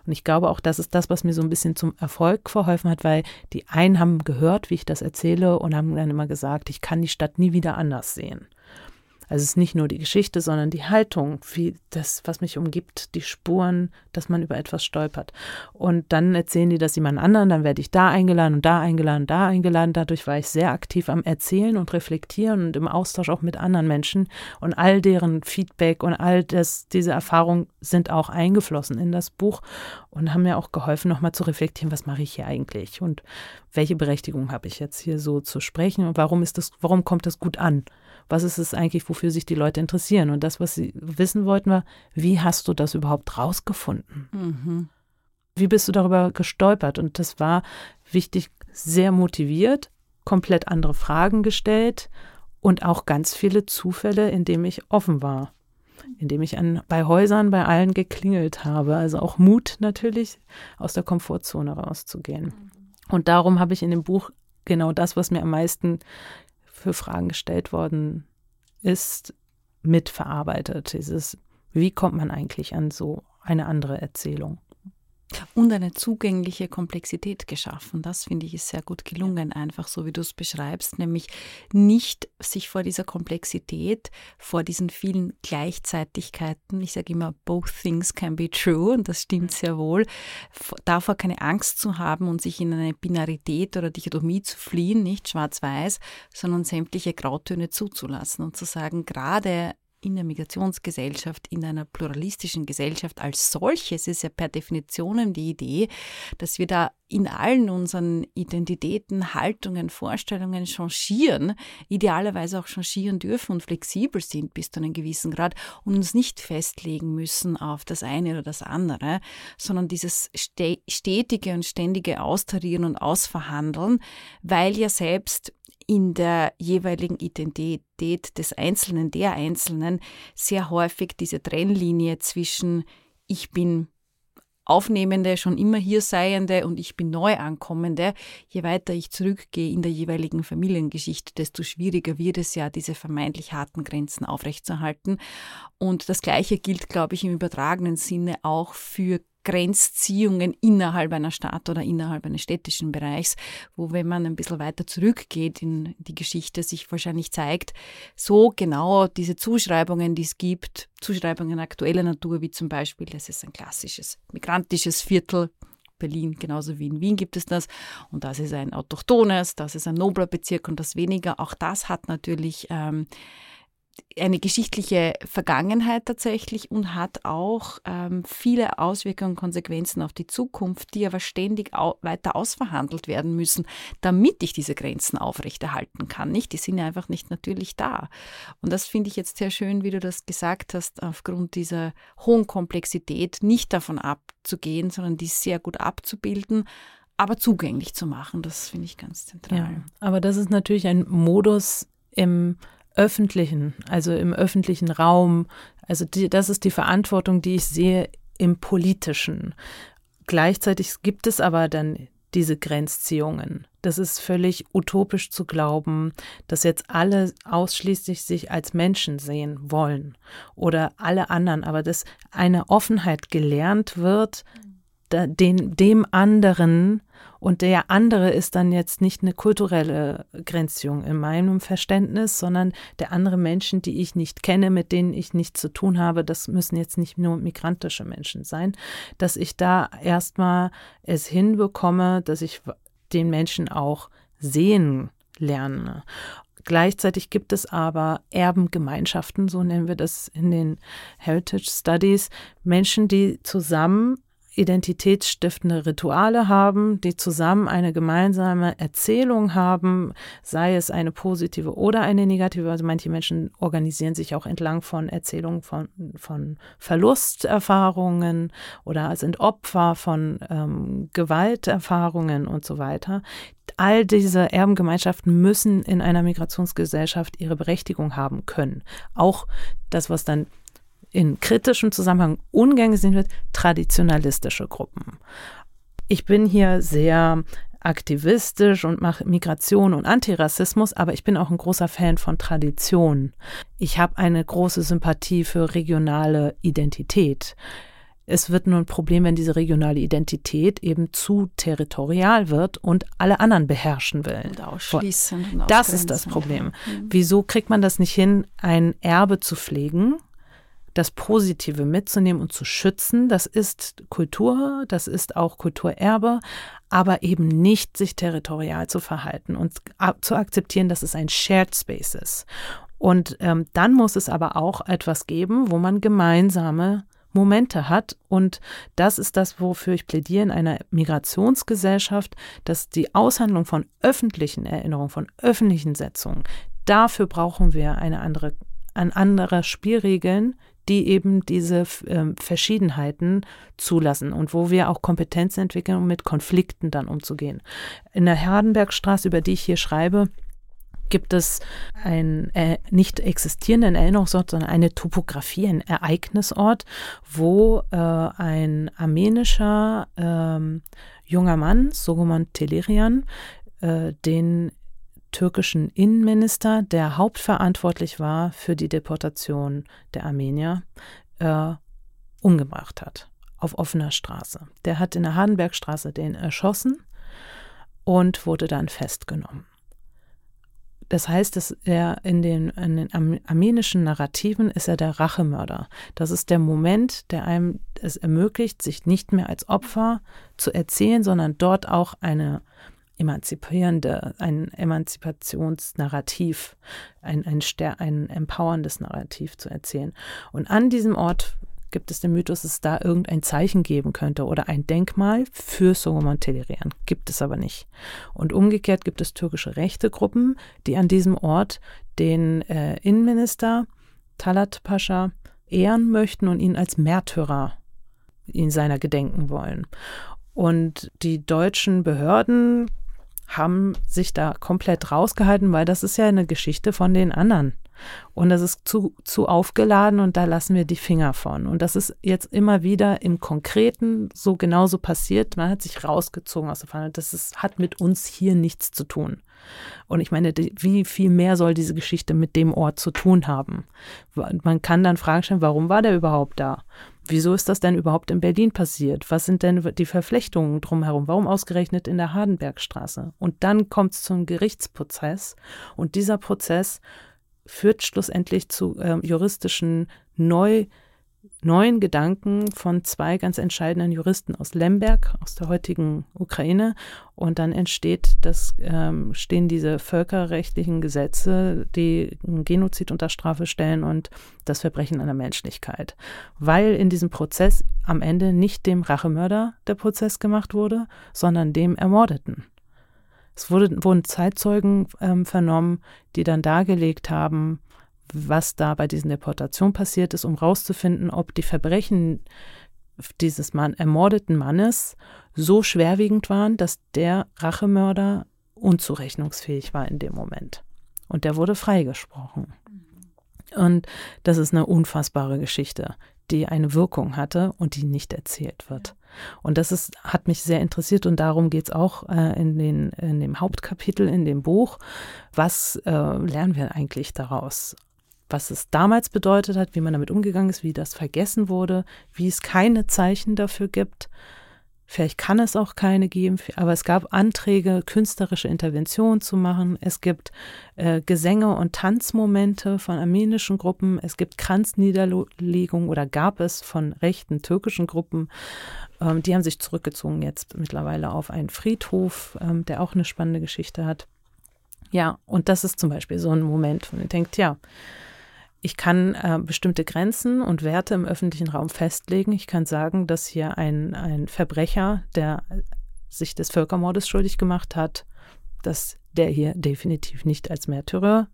Und ich glaube auch, das ist das, was mir so ein bisschen zum Erfolg verholfen hat, weil die einen haben gehört, wie ich das erzähle und haben dann immer gesagt, ich kann die Stadt nie wieder anders sehen. Also es ist nicht nur die Geschichte, sondern die Haltung, wie das, was mich umgibt, die Spuren, dass man über etwas stolpert. Und dann erzählen die das jemand anderen, dann werde ich da eingeladen und da eingeladen, da eingeladen. Dadurch war ich sehr aktiv am Erzählen und Reflektieren und im Austausch auch mit anderen Menschen. Und all deren Feedback und all das, diese Erfahrungen sind auch eingeflossen in das Buch und haben mir auch geholfen, nochmal zu reflektieren, was mache ich hier eigentlich und welche Berechtigung habe ich jetzt hier so zu sprechen und warum ist das, warum kommt das gut an? Was ist es eigentlich, wofür sich die Leute interessieren. Und das, was sie wissen wollten, war, wie hast du das überhaupt rausgefunden? Mhm. Wie bist du darüber gestolpert? Und das war wichtig, sehr motiviert, komplett andere Fragen gestellt und auch ganz viele Zufälle, in denen ich offen war. Indem ich an, bei Häusern bei allen geklingelt habe. Also auch Mut natürlich, aus der Komfortzone rauszugehen. Mhm. Und darum habe ich in dem Buch genau das, was mir am meisten für Fragen gestellt worden ist, mitverarbeitet. Dieses, wie kommt man eigentlich an so eine andere Erzählung? Und eine zugängliche Komplexität geschaffen. Das finde ich ist sehr gut gelungen, einfach so wie du es beschreibst, nämlich nicht sich vor dieser Komplexität, vor diesen vielen Gleichzeitigkeiten, ich sage immer, both things can be true und das stimmt sehr wohl, davor keine Angst zu haben und sich in eine Binarität oder Dichotomie zu fliehen, nicht schwarz-weiß, sondern sämtliche Grautöne zuzulassen und zu sagen, gerade in der Migrationsgesellschaft, in einer pluralistischen Gesellschaft als solches ist ja per Definition die Idee, dass wir da in allen unseren Identitäten, Haltungen, Vorstellungen changieren, idealerweise auch changieren dürfen und flexibel sind bis zu einem gewissen Grad und uns nicht festlegen müssen auf das eine oder das andere, sondern dieses stetige und ständige Austarieren und Ausverhandeln, weil ja selbst in der jeweiligen Identität des Einzelnen, der Einzelnen, sehr häufig diese Trennlinie zwischen ich bin Aufnehmende, schon immer hier Seiende und ich bin Neuankommende. Je weiter ich zurückgehe in der jeweiligen Familiengeschichte, desto schwieriger wird es ja, diese vermeintlich harten Grenzen aufrechtzuerhalten. Und das Gleiche gilt, glaube ich, im übertragenen Sinne auch für Grenzziehungen innerhalb einer Stadt oder innerhalb eines städtischen Bereichs, wo, wenn man ein bisschen weiter zurückgeht in die Geschichte, sich wahrscheinlich zeigt, so genau diese Zuschreibungen, die es gibt, Zuschreibungen aktueller Natur, wie zum Beispiel, das ist ein klassisches migrantisches Viertel, Berlin genauso wie in Wien gibt es das. Und das ist ein autochthones, das ist ein nobler Bezirk und das weniger. Auch das hat natürlich ähm, eine geschichtliche Vergangenheit tatsächlich und hat auch ähm, viele Auswirkungen und Konsequenzen auf die Zukunft, die aber ständig au weiter ausverhandelt werden müssen, damit ich diese Grenzen aufrechterhalten kann. Nicht? Die sind ja einfach nicht natürlich da. Und das finde ich jetzt sehr schön, wie du das gesagt hast, aufgrund dieser hohen Komplexität nicht davon abzugehen, sondern die sehr gut abzubilden aber zugänglich zu machen. Das finde ich ganz zentral. Ja, aber das ist natürlich ein Modus im öffentlichen, also im öffentlichen Raum. Also die, das ist die Verantwortung, die ich sehe im politischen. Gleichzeitig gibt es aber dann diese Grenzziehungen. Das ist völlig utopisch zu glauben, dass jetzt alle ausschließlich sich als Menschen sehen wollen oder alle anderen, aber dass eine Offenheit gelernt wird, den, dem anderen und der andere ist dann jetzt nicht eine kulturelle Grenzziehung in meinem Verständnis, sondern der andere Menschen, die ich nicht kenne, mit denen ich nichts zu tun habe, das müssen jetzt nicht nur migrantische Menschen sein, dass ich da erstmal es hinbekomme, dass ich den Menschen auch sehen lerne. Gleichzeitig gibt es aber Erbengemeinschaften, so nennen wir das in den Heritage Studies, Menschen, die zusammen identitätsstiftende Rituale haben, die zusammen eine gemeinsame Erzählung haben, sei es eine positive oder eine negative. Also manche Menschen organisieren sich auch entlang von Erzählungen von, von Verlusterfahrungen oder sind Opfer von ähm, Gewalterfahrungen und so weiter. All diese Erbengemeinschaften müssen in einer Migrationsgesellschaft ihre Berechtigung haben können. Auch das, was dann in kritischem Zusammenhang ungern gesehen wird, traditionalistische Gruppen. Ich bin hier sehr aktivistisch und mache Migration und Antirassismus, aber ich bin auch ein großer Fan von Tradition. Ich habe eine große Sympathie für regionale Identität. Es wird nur ein Problem, wenn diese regionale Identität eben zu territorial wird und alle anderen beherrschen will. Und ausschließen. Und das ist das Problem. Mhm. Wieso kriegt man das nicht hin, ein Erbe zu pflegen? Das Positive mitzunehmen und zu schützen. Das ist Kultur, das ist auch Kulturerbe, aber eben nicht sich territorial zu verhalten und zu akzeptieren, dass es ein Shared Space ist. Und ähm, dann muss es aber auch etwas geben, wo man gemeinsame Momente hat. Und das ist das, wofür ich plädiere in einer Migrationsgesellschaft, dass die Aushandlung von öffentlichen Erinnerungen, von öffentlichen Setzungen, dafür brauchen wir eine andere, ein anderer Spielregeln, die eben diese äh, Verschiedenheiten zulassen und wo wir auch Kompetenz entwickeln, um mit Konflikten dann umzugehen. In der Hardenbergstraße, über die ich hier schreibe, gibt es einen äh, nicht existierenden Erinnerungsort, sondern eine Topografie, ein Ereignisort, wo äh, ein armenischer äh, junger Mann, Sogomon Telerian, äh, den türkischen Innenminister, der hauptverantwortlich war für die Deportation der Armenier, äh, umgebracht hat auf offener Straße. Der hat in der Hardenbergstraße den erschossen und wurde dann festgenommen. Das heißt, dass er in den, in den armenischen Narrativen ist er der Rachemörder. Das ist der Moment, der einem es ermöglicht, sich nicht mehr als Opfer zu erzählen, sondern dort auch eine emanzipierende, ein Emanzipationsnarrativ, ein, ein, ein empowerndes Narrativ zu erzählen. Und an diesem Ort gibt es den Mythos, dass es da irgendein Zeichen geben könnte oder ein Denkmal für Solomon Tehlirian. Gibt es aber nicht. Und umgekehrt gibt es türkische rechte Gruppen, die an diesem Ort den äh, Innenminister Talat Pascha ehren möchten und ihn als Märtyrer in seiner gedenken wollen. Und die deutschen Behörden haben sich da komplett rausgehalten, weil das ist ja eine Geschichte von den anderen. Und das ist zu, zu aufgeladen und da lassen wir die Finger von. Und das ist jetzt immer wieder im Konkreten so genauso passiert. Man hat sich rausgezogen aus der Fahne. Das ist, hat mit uns hier nichts zu tun. Und ich meine, die, wie viel mehr soll diese Geschichte mit dem Ort zu tun haben? Man kann dann Fragen stellen, warum war der überhaupt da? Wieso ist das denn überhaupt in Berlin passiert? Was sind denn die Verflechtungen drumherum? Warum ausgerechnet in der Hardenbergstraße? Und dann kommt es zum Gerichtsprozess. Und dieser Prozess führt schlussendlich zu äh, juristischen Neu, neuen Gedanken von zwei ganz entscheidenden Juristen aus Lemberg, aus der heutigen Ukraine. Und dann entsteht das, ähm, stehen diese völkerrechtlichen Gesetze, die Genozid unter Strafe stellen und das Verbrechen an der Menschlichkeit. Weil in diesem Prozess am Ende nicht dem Rachemörder der Prozess gemacht wurde, sondern dem Ermordeten. Es wurde, wurden Zeitzeugen ähm, vernommen, die dann dargelegt haben, was da bei diesen Deportationen passiert ist, um herauszufinden, ob die Verbrechen dieses Mann, ermordeten Mannes so schwerwiegend waren, dass der Rachemörder unzurechnungsfähig war in dem Moment. Und der wurde freigesprochen. Und das ist eine unfassbare Geschichte, die eine Wirkung hatte und die nicht erzählt wird. Und das ist, hat mich sehr interessiert und darum geht es auch äh, in, den, in dem Hauptkapitel in dem Buch. Was äh, lernen wir eigentlich daraus? Was es damals bedeutet hat, wie man damit umgegangen ist, wie das vergessen wurde, wie es keine Zeichen dafür gibt, Vielleicht kann es auch keine geben, aber es gab Anträge, künstlerische Interventionen zu machen. Es gibt äh, Gesänge und Tanzmomente von armenischen Gruppen. Es gibt Kranzniederlegungen oder gab es von rechten türkischen Gruppen. Ähm, die haben sich zurückgezogen jetzt mittlerweile auf einen Friedhof, ähm, der auch eine spannende Geschichte hat. Ja, und das ist zum Beispiel so ein Moment, wo man denkt, ja, ich kann äh, bestimmte Grenzen und Werte im öffentlichen Raum festlegen. Ich kann sagen, dass hier ein, ein Verbrecher, der sich des Völkermordes schuldig gemacht hat, dass der hier definitiv nicht als Märtyrer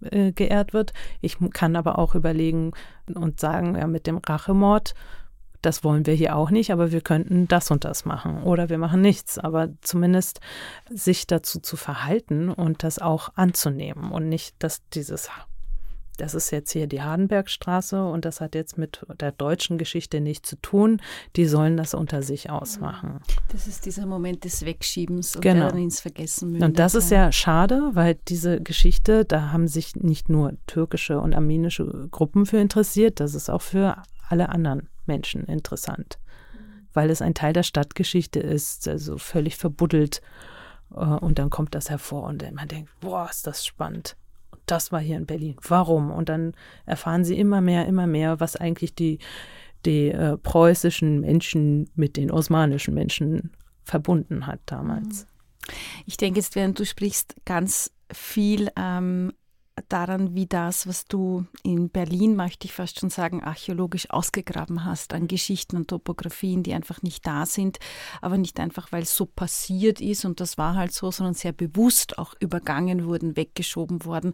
äh, geehrt wird. Ich kann aber auch überlegen und sagen, ja, mit dem Rachemord, das wollen wir hier auch nicht, aber wir könnten das und das machen oder wir machen nichts. Aber zumindest sich dazu zu verhalten und das auch anzunehmen und nicht, dass dieses das ist jetzt hier die Hardenbergstraße und das hat jetzt mit der deutschen Geschichte nichts zu tun. Die sollen das unter sich ausmachen. Das ist dieser Moment des Wegschiebens und genau. ins Vergessen mündet. Und das ist ja schade, weil diese Geschichte, da haben sich nicht nur türkische und armenische Gruppen für interessiert, das ist auch für alle anderen Menschen interessant, weil es ein Teil der Stadtgeschichte ist, also völlig verbuddelt. Äh, und dann kommt das hervor und man denkt, boah, ist das spannend das war hier in Berlin. Warum? Und dann erfahren sie immer mehr, immer mehr, was eigentlich die, die äh, preußischen Menschen mit den osmanischen Menschen verbunden hat damals. Ich denke jetzt, während du sprichst, ganz viel ähm, daran, wie das, was du in Berlin, möchte ich fast schon sagen, archäologisch ausgegraben hast, an Geschichten und Topografien, die einfach nicht da sind, aber nicht einfach, weil es so passiert ist und das war halt so, sondern sehr bewusst auch übergangen wurden, weggeschoben worden,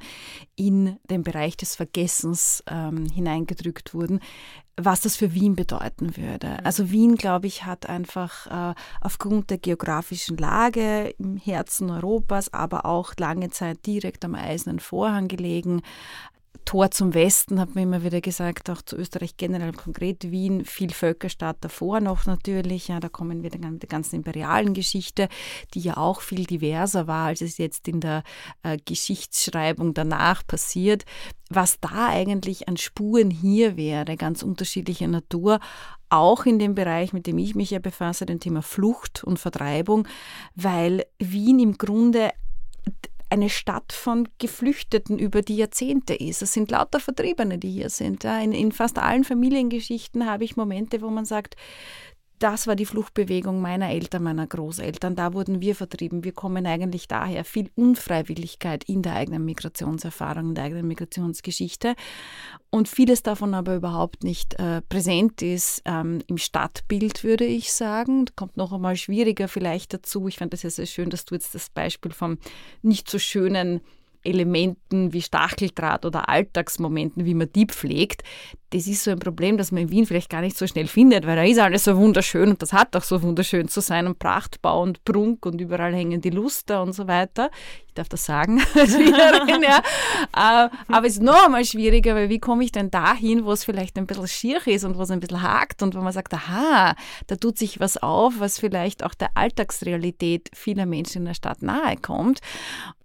in den Bereich des Vergessens ähm, hineingedrückt wurden was das für Wien bedeuten würde. Mhm. Also Wien, glaube ich, hat einfach äh, aufgrund der geografischen Lage im Herzen Europas, aber auch lange Zeit direkt am Eisernen Vorhang gelegen, Tor zum Westen, hat man immer wieder gesagt, auch zu Österreich generell, konkret Wien, viel Völkerstaat davor noch natürlich. Ja, da kommen wir dann mit der ganzen imperialen Geschichte, die ja auch viel diverser war, als es jetzt in der äh, Geschichtsschreibung danach passiert. Was da eigentlich an Spuren hier wäre, ganz unterschiedlicher Natur, auch in dem Bereich, mit dem ich mich ja befasse, dem Thema Flucht und Vertreibung, weil Wien im Grunde eine Stadt von Geflüchteten über die Jahrzehnte ist. Es sind lauter Vertriebene, die hier sind. In, in fast allen Familiengeschichten habe ich Momente, wo man sagt, das war die Fluchtbewegung meiner Eltern, meiner Großeltern. Da wurden wir vertrieben. Wir kommen eigentlich daher. Viel Unfreiwilligkeit in der eigenen Migrationserfahrung, in der eigenen Migrationsgeschichte. Und vieles davon aber überhaupt nicht äh, präsent ist ähm, im Stadtbild, würde ich sagen. Kommt noch einmal schwieriger vielleicht dazu. Ich fand das ja sehr schön, dass du jetzt das Beispiel vom nicht so schönen Elementen wie Stacheldraht oder Alltagsmomenten, wie man die pflegt, das ist so ein Problem, das man in Wien vielleicht gar nicht so schnell findet, weil da ist alles so wunderschön und das hat auch so wunderschön zu sein und Prachtbau und Prunk und überall hängen die Luster und so weiter. Ich darf das sagen [laughs] als Wienerin, ja. Äh, aber es ist noch einmal schwieriger, weil wie komme ich denn dahin, wo es vielleicht ein bisschen schier ist und wo es ein bisschen hakt und wo man sagt, aha, da tut sich was auf, was vielleicht auch der Alltagsrealität vieler Menschen in der Stadt nahe kommt.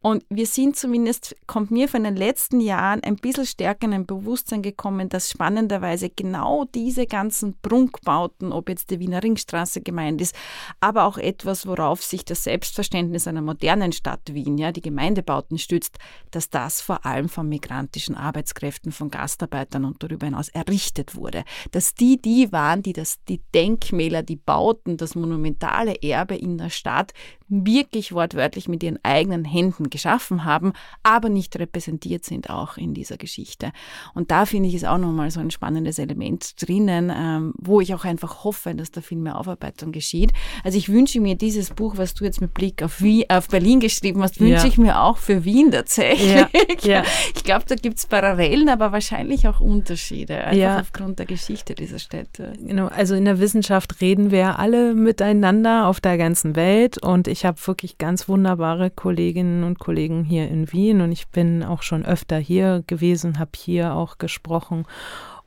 Und wir sind zumindest, kommt mir von den letzten Jahren ein bisschen stärker in ein Bewusstsein gekommen, dass spannend spannenderweise genau diese ganzen Prunkbauten, ob jetzt die Wiener Ringstraße gemeint ist, aber auch etwas, worauf sich das Selbstverständnis einer modernen Stadt Wien, ja, die Gemeindebauten stützt, dass das vor allem von migrantischen Arbeitskräften, von Gastarbeitern und darüber hinaus errichtet wurde. Dass die die waren, die das, die Denkmäler, die Bauten, das monumentale Erbe in der Stadt wirklich wortwörtlich mit ihren eigenen Händen geschaffen haben, aber nicht repräsentiert sind auch in dieser Geschichte. Und da finde ich es auch nochmal so ein spannendes Element drinnen, ähm, wo ich auch einfach hoffe, dass da viel mehr Aufarbeitung geschieht. Also ich wünsche mir dieses Buch, was du jetzt mit Blick auf, Wien, auf Berlin geschrieben hast, wünsche ja. ich mir auch für Wien tatsächlich. Ja. Ja. [laughs] Ich glaube, da gibt es Parallelen, aber wahrscheinlich auch Unterschiede, einfach aufgrund der Geschichte dieser Städte. Genau, also in der Wissenschaft reden wir alle miteinander auf der ganzen Welt und ich habe wirklich ganz wunderbare Kolleginnen und Kollegen hier in Wien und ich bin auch schon öfter hier gewesen, habe hier auch gesprochen.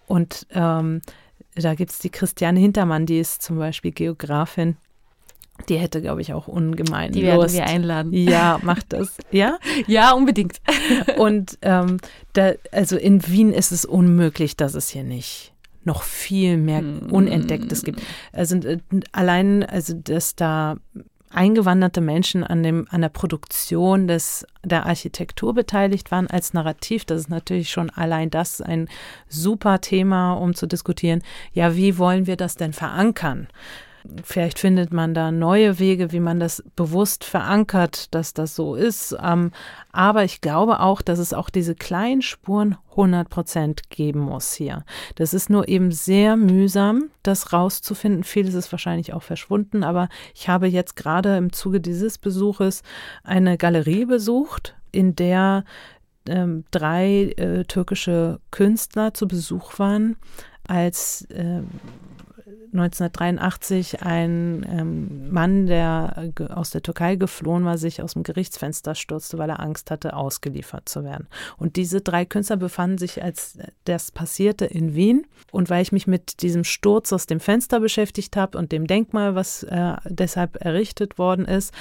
Und ähm, da gibt es die Christiane Hintermann, die ist zum Beispiel Geografin. Die hätte, glaube ich, auch ungemein Die werden Lust. wir einladen. Ja, macht das. Ja? [laughs] ja, unbedingt. [laughs] Und ähm, da, also in Wien ist es unmöglich, dass es hier nicht noch viel mehr hm. Unentdecktes gibt. Also äh, allein, also dass da eingewanderte Menschen an, dem, an der Produktion des, der Architektur beteiligt waren als Narrativ. Das ist natürlich schon allein das ein super Thema, um zu diskutieren. Ja, wie wollen wir das denn verankern? Vielleicht findet man da neue Wege, wie man das bewusst verankert, dass das so ist. Ähm, aber ich glaube auch, dass es auch diese kleinen Spuren 100 Prozent geben muss hier. Das ist nur eben sehr mühsam, das rauszufinden. Vieles ist wahrscheinlich auch verschwunden, aber ich habe jetzt gerade im Zuge dieses Besuches eine Galerie besucht, in der ähm, drei äh, türkische Künstler zu Besuch waren, als äh, 1983 ein ähm, Mann, der aus der Türkei geflohen war, sich aus dem Gerichtsfenster stürzte, weil er Angst hatte, ausgeliefert zu werden. Und diese drei Künstler befanden sich, als das passierte, in Wien. Und weil ich mich mit diesem Sturz aus dem Fenster beschäftigt habe und dem Denkmal, was äh, deshalb errichtet worden ist,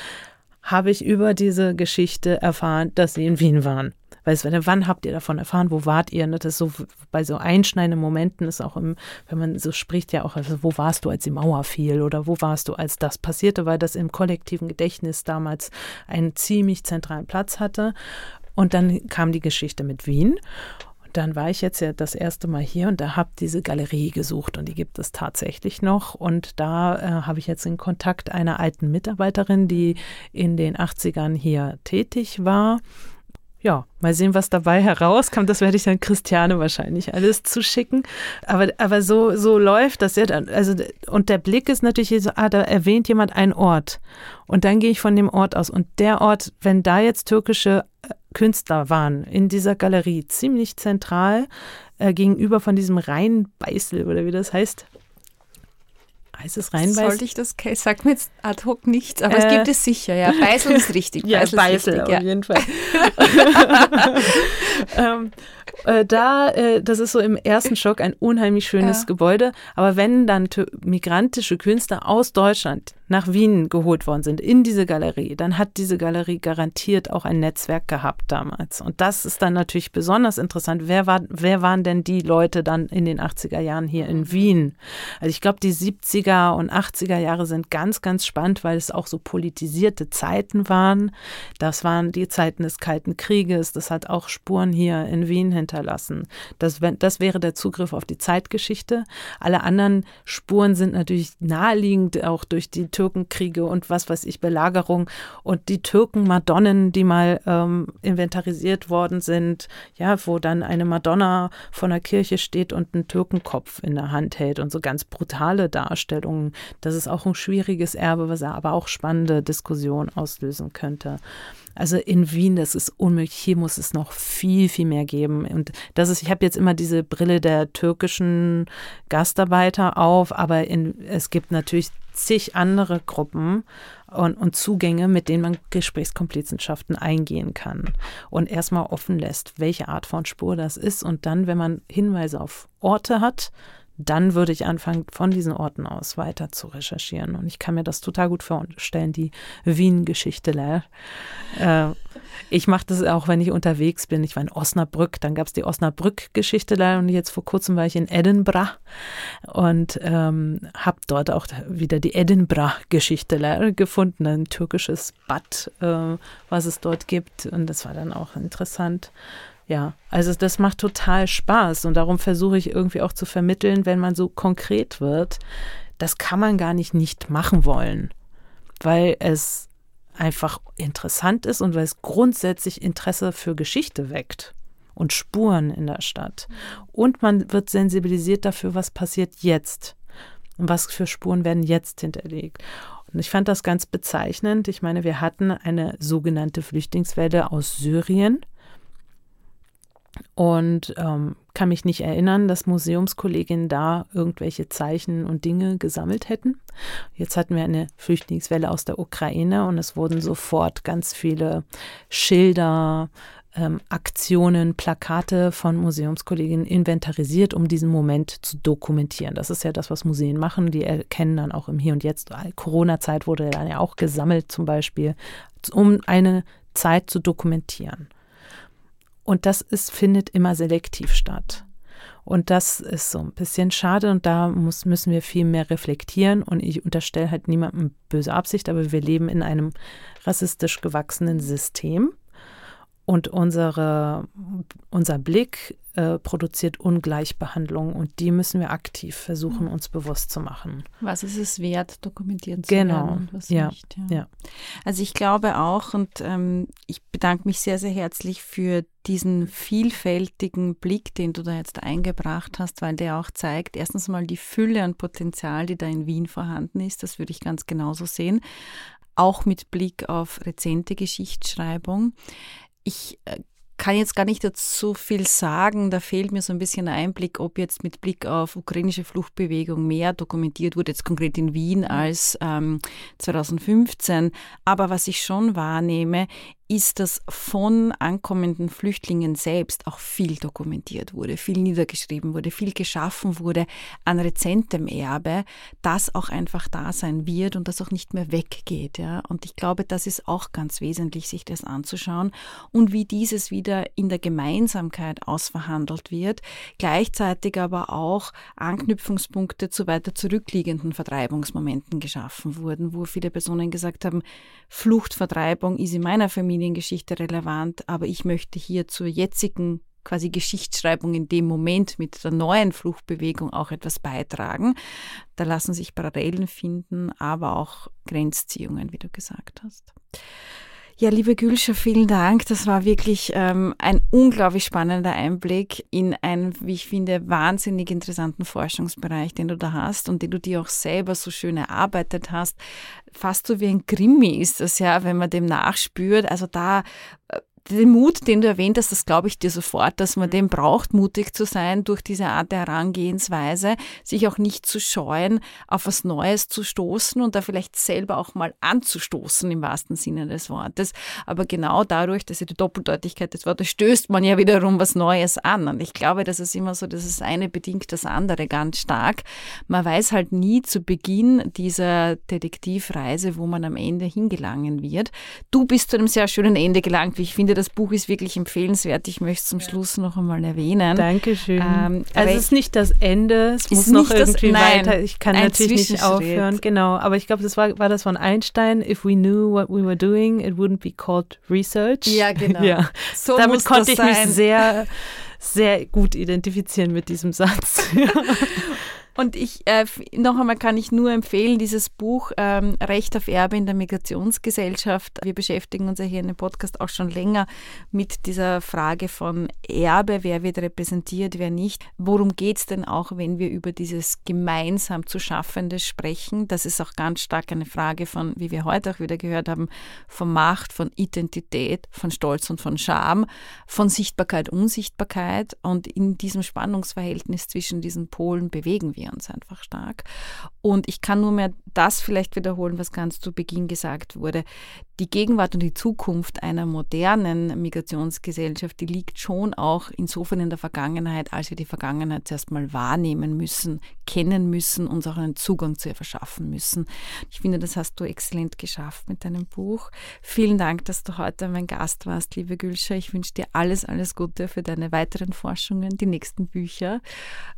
habe ich über diese Geschichte erfahren, dass sie in Wien waren. Weil es, wann habt ihr davon erfahren, wo wart ihr? Ne? Das ist so bei so einschneidenden Momenten ist auch im, wenn man so spricht, ja auch, also, wo warst du, als die Mauer fiel oder wo warst du, als das passierte, weil das im kollektiven Gedächtnis damals einen ziemlich zentralen Platz hatte. Und dann kam die Geschichte mit Wien dann war ich jetzt ja das erste Mal hier und da habe diese Galerie gesucht und die gibt es tatsächlich noch. Und da äh, habe ich jetzt in Kontakt einer alten Mitarbeiterin, die in den 80ern hier tätig war ja, mal sehen, was dabei herauskommt. Das werde ich dann Christiane wahrscheinlich alles zuschicken. Aber, aber so, so läuft das ja dann. Also, und der Blick ist natürlich so, ah, da erwähnt jemand einen Ort. Und dann gehe ich von dem Ort aus. Und der Ort, wenn da jetzt türkische äh, Künstler waren in dieser Galerie, ziemlich zentral äh, gegenüber von diesem Rheinbeißel oder wie das heißt, Heißt es reinbeißen? Sollte ich das, sag mir jetzt ad hoc nichts, aber äh, es gibt es sicher, ja. Beißel [laughs] ist richtig. ja, Beißel, Beißel auf ja. jeden Fall. [laughs] [laughs] ähm, äh, da, äh, das ist so im ersten Schock ein unheimlich schönes ja. Gebäude. Aber wenn dann migrantische Künstler aus Deutschland nach Wien geholt worden sind, in diese Galerie, dann hat diese Galerie garantiert auch ein Netzwerk gehabt damals. Und das ist dann natürlich besonders interessant. Wer, war, wer waren denn die Leute dann in den 80er Jahren hier in Wien? Also ich glaube, die 70er und 80er Jahre sind ganz, ganz spannend, weil es auch so politisierte Zeiten waren. Das waren die Zeiten des Kalten Krieges. Das hat auch Spuren hier in Wien hinterlassen. Das, das wäre der Zugriff auf die Zeitgeschichte. Alle anderen Spuren sind natürlich naheliegend, auch durch die Türkenkriege und was weiß ich, Belagerung und die Türken-Madonnen, die mal ähm, inventarisiert worden sind, ja, wo dann eine Madonna vor einer Kirche steht und einen Türkenkopf in der Hand hält und so ganz brutale Darstellungen. Das ist auch ein schwieriges Erbe, was aber auch spannende Diskussionen auslösen könnte. Also in Wien, das ist unmöglich. Hier muss es noch viel, viel mehr geben. Und das ist, ich habe jetzt immer diese Brille der türkischen Gastarbeiter auf, aber in, es gibt natürlich zig andere Gruppen und, und Zugänge, mit denen man Gesprächskomplizenschaften eingehen kann und erstmal offen lässt, welche Art von Spur das ist. Und dann, wenn man Hinweise auf Orte hat, dann würde ich anfangen, von diesen Orten aus weiter zu recherchieren. Und ich kann mir das total gut vorstellen, die Wien-Geschichte. Äh, ich mache das auch, wenn ich unterwegs bin. Ich war in Osnabrück, dann gab es die Osnabrück-Geschichte und jetzt vor kurzem war ich in Edinburgh und ähm, habe dort auch wieder die Edinburgh-Geschichte gefunden, ein türkisches Bad, äh, was es dort gibt. Und das war dann auch interessant. Ja, also das macht total Spaß und darum versuche ich irgendwie auch zu vermitteln, wenn man so konkret wird, das kann man gar nicht nicht machen wollen, weil es einfach interessant ist und weil es grundsätzlich Interesse für Geschichte weckt und Spuren in der Stadt. Und man wird sensibilisiert dafür, was passiert jetzt und was für Spuren werden jetzt hinterlegt. Und ich fand das ganz bezeichnend. Ich meine, wir hatten eine sogenannte Flüchtlingswelle aus Syrien und ähm, kann mich nicht erinnern, dass Museumskolleginnen da irgendwelche Zeichen und Dinge gesammelt hätten. Jetzt hatten wir eine Flüchtlingswelle aus der Ukraine und es wurden sofort ganz viele Schilder, ähm, Aktionen, Plakate von Museumskolleginnen inventarisiert, um diesen Moment zu dokumentieren. Das ist ja das, was Museen machen. Die erkennen dann auch im Hier und Jetzt. Corona-Zeit wurde dann ja auch gesammelt, zum Beispiel, um eine Zeit zu dokumentieren. Und das ist, findet immer selektiv statt. Und das ist so ein bisschen schade und da muss, müssen wir viel mehr reflektieren. Und ich unterstelle halt niemandem böse Absicht, aber wir leben in einem rassistisch gewachsenen System. Und unsere, unser Blick äh, produziert Ungleichbehandlung und die müssen wir aktiv versuchen, uns bewusst zu machen. Was ist es wert, dokumentiert zu genau. werden und was ja. nicht. Ja. ja. Also ich glaube auch und ähm, ich bedanke mich sehr, sehr herzlich für diesen vielfältigen Blick, den du da jetzt eingebracht hast, weil der auch zeigt, erstens mal die Fülle an Potenzial, die da in Wien vorhanden ist. Das würde ich ganz genauso sehen. Auch mit Blick auf rezente Geschichtsschreibung ich äh, kann jetzt gar nicht dazu viel sagen. Da fehlt mir so ein bisschen ein Einblick, ob jetzt mit Blick auf ukrainische Fluchtbewegung mehr dokumentiert wurde, jetzt konkret in Wien mhm. als ähm, 2015. Aber was ich schon wahrnehme, ist, dass von ankommenden Flüchtlingen selbst auch viel dokumentiert wurde, viel niedergeschrieben wurde, viel geschaffen wurde an rezentem Erbe, das auch einfach da sein wird und das auch nicht mehr weggeht. Ja? Und ich glaube, das ist auch ganz wesentlich, sich das anzuschauen und wie dieses wieder in der Gemeinsamkeit ausverhandelt wird, gleichzeitig aber auch Anknüpfungspunkte zu weiter zurückliegenden Vertreibungsmomenten geschaffen wurden, wo viele Personen gesagt haben, Fluchtvertreibung ist in meiner Familie Familiengeschichte relevant, aber ich möchte hier zur jetzigen quasi Geschichtsschreibung in dem Moment mit der neuen Fluchtbewegung auch etwas beitragen. Da lassen sich Parallelen finden, aber auch Grenzziehungen, wie du gesagt hast. Ja, liebe Gülscher, vielen Dank. Das war wirklich ähm, ein unglaublich spannender Einblick in einen, wie ich finde, wahnsinnig interessanten Forschungsbereich, den du da hast und den du dir auch selber so schön erarbeitet hast. Fast so wie ein Krimi ist das ja, wenn man dem nachspürt. Also da äh, den Mut, den du erwähnt hast, das glaube ich dir sofort, dass man den braucht, mutig zu sein durch diese Art der Herangehensweise, sich auch nicht zu scheuen, auf was Neues zu stoßen und da vielleicht selber auch mal anzustoßen im wahrsten Sinne des Wortes. Aber genau dadurch, dass ja die Doppeldeutigkeit des Wortes stößt man ja wiederum was Neues an. Und ich glaube, das ist immer so, dass das eine bedingt das andere ganz stark. Man weiß halt nie zu Beginn dieser Detektivreise, wo man am Ende hingelangen wird. Du bist zu einem sehr schönen Ende gelangt, wie ich finde, das Buch ist wirklich empfehlenswert. Ich möchte es zum Schluss noch einmal erwähnen. Dankeschön. Ähm, also es ist nicht das Ende, es muss noch irgendwie das, weiter. Ich kann natürlich nicht aufhören. Genau, aber ich glaube, das war, war das von Einstein. If we knew what we were doing, it wouldn't be called research. Ja, genau. [laughs] Ja. So Damit konnte ich sein. mich sehr sehr gut identifizieren mit diesem Satz. [laughs] [laughs] Und ich, äh, noch einmal kann ich nur empfehlen, dieses Buch ähm, Recht auf Erbe in der Migrationsgesellschaft. Wir beschäftigen uns ja hier in dem Podcast auch schon länger mit dieser Frage von Erbe, wer wird repräsentiert, wer nicht. Worum geht es denn auch, wenn wir über dieses gemeinsam zu Schaffende sprechen? Das ist auch ganz stark eine Frage von, wie wir heute auch wieder gehört haben, von Macht, von Identität, von Stolz und von Scham, von Sichtbarkeit, Unsichtbarkeit. Und in diesem Spannungsverhältnis zwischen diesen Polen bewegen wir wir uns einfach stark. Und ich kann nur mehr das vielleicht wiederholen, was ganz zu Beginn gesagt wurde. Die Gegenwart und die Zukunft einer modernen Migrationsgesellschaft, die liegt schon auch insofern in der Vergangenheit, als wir die Vergangenheit zuerst mal wahrnehmen müssen, kennen müssen, uns auch einen Zugang zu ihr verschaffen müssen. Ich finde, das hast du exzellent geschafft mit deinem Buch. Vielen Dank, dass du heute mein Gast warst, liebe Gülscha. Ich wünsche dir alles, alles Gute für deine weiteren Forschungen, die nächsten Bücher.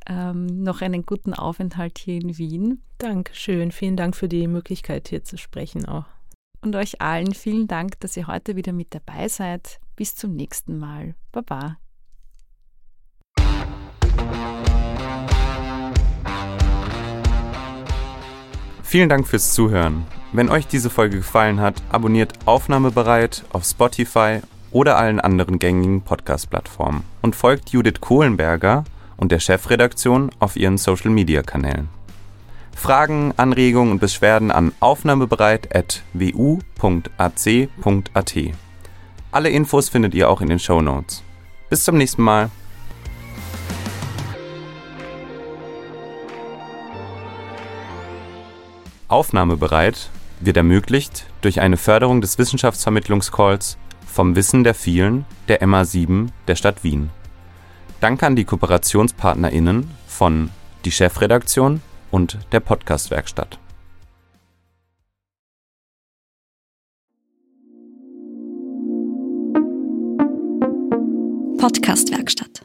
Ähm, noch einen guten Aufenthalt hier in Wien. Dankeschön. Vielen Dank für die Möglichkeit, hier zu sprechen auch. Und euch allen vielen Dank, dass ihr heute wieder mit dabei seid. Bis zum nächsten Mal. Baba. Vielen Dank fürs Zuhören. Wenn euch diese Folge gefallen hat, abonniert Aufnahmebereit auf Spotify oder allen anderen gängigen Podcast-Plattformen und folgt Judith Kohlenberger und der Chefredaktion auf ihren Social-Media-Kanälen. Fragen, Anregungen und Beschwerden an aufnahmebereit.wu.ac.at. Alle Infos findet ihr auch in den Show Notes. Bis zum nächsten Mal. Aufnahmebereit wird ermöglicht durch eine Förderung des Wissenschaftsvermittlungscalls vom Wissen der vielen der MA7 der Stadt Wien. Danke an die KooperationspartnerInnen von die Chefredaktion und der Podcast-Werkstatt. Podcast-Werkstatt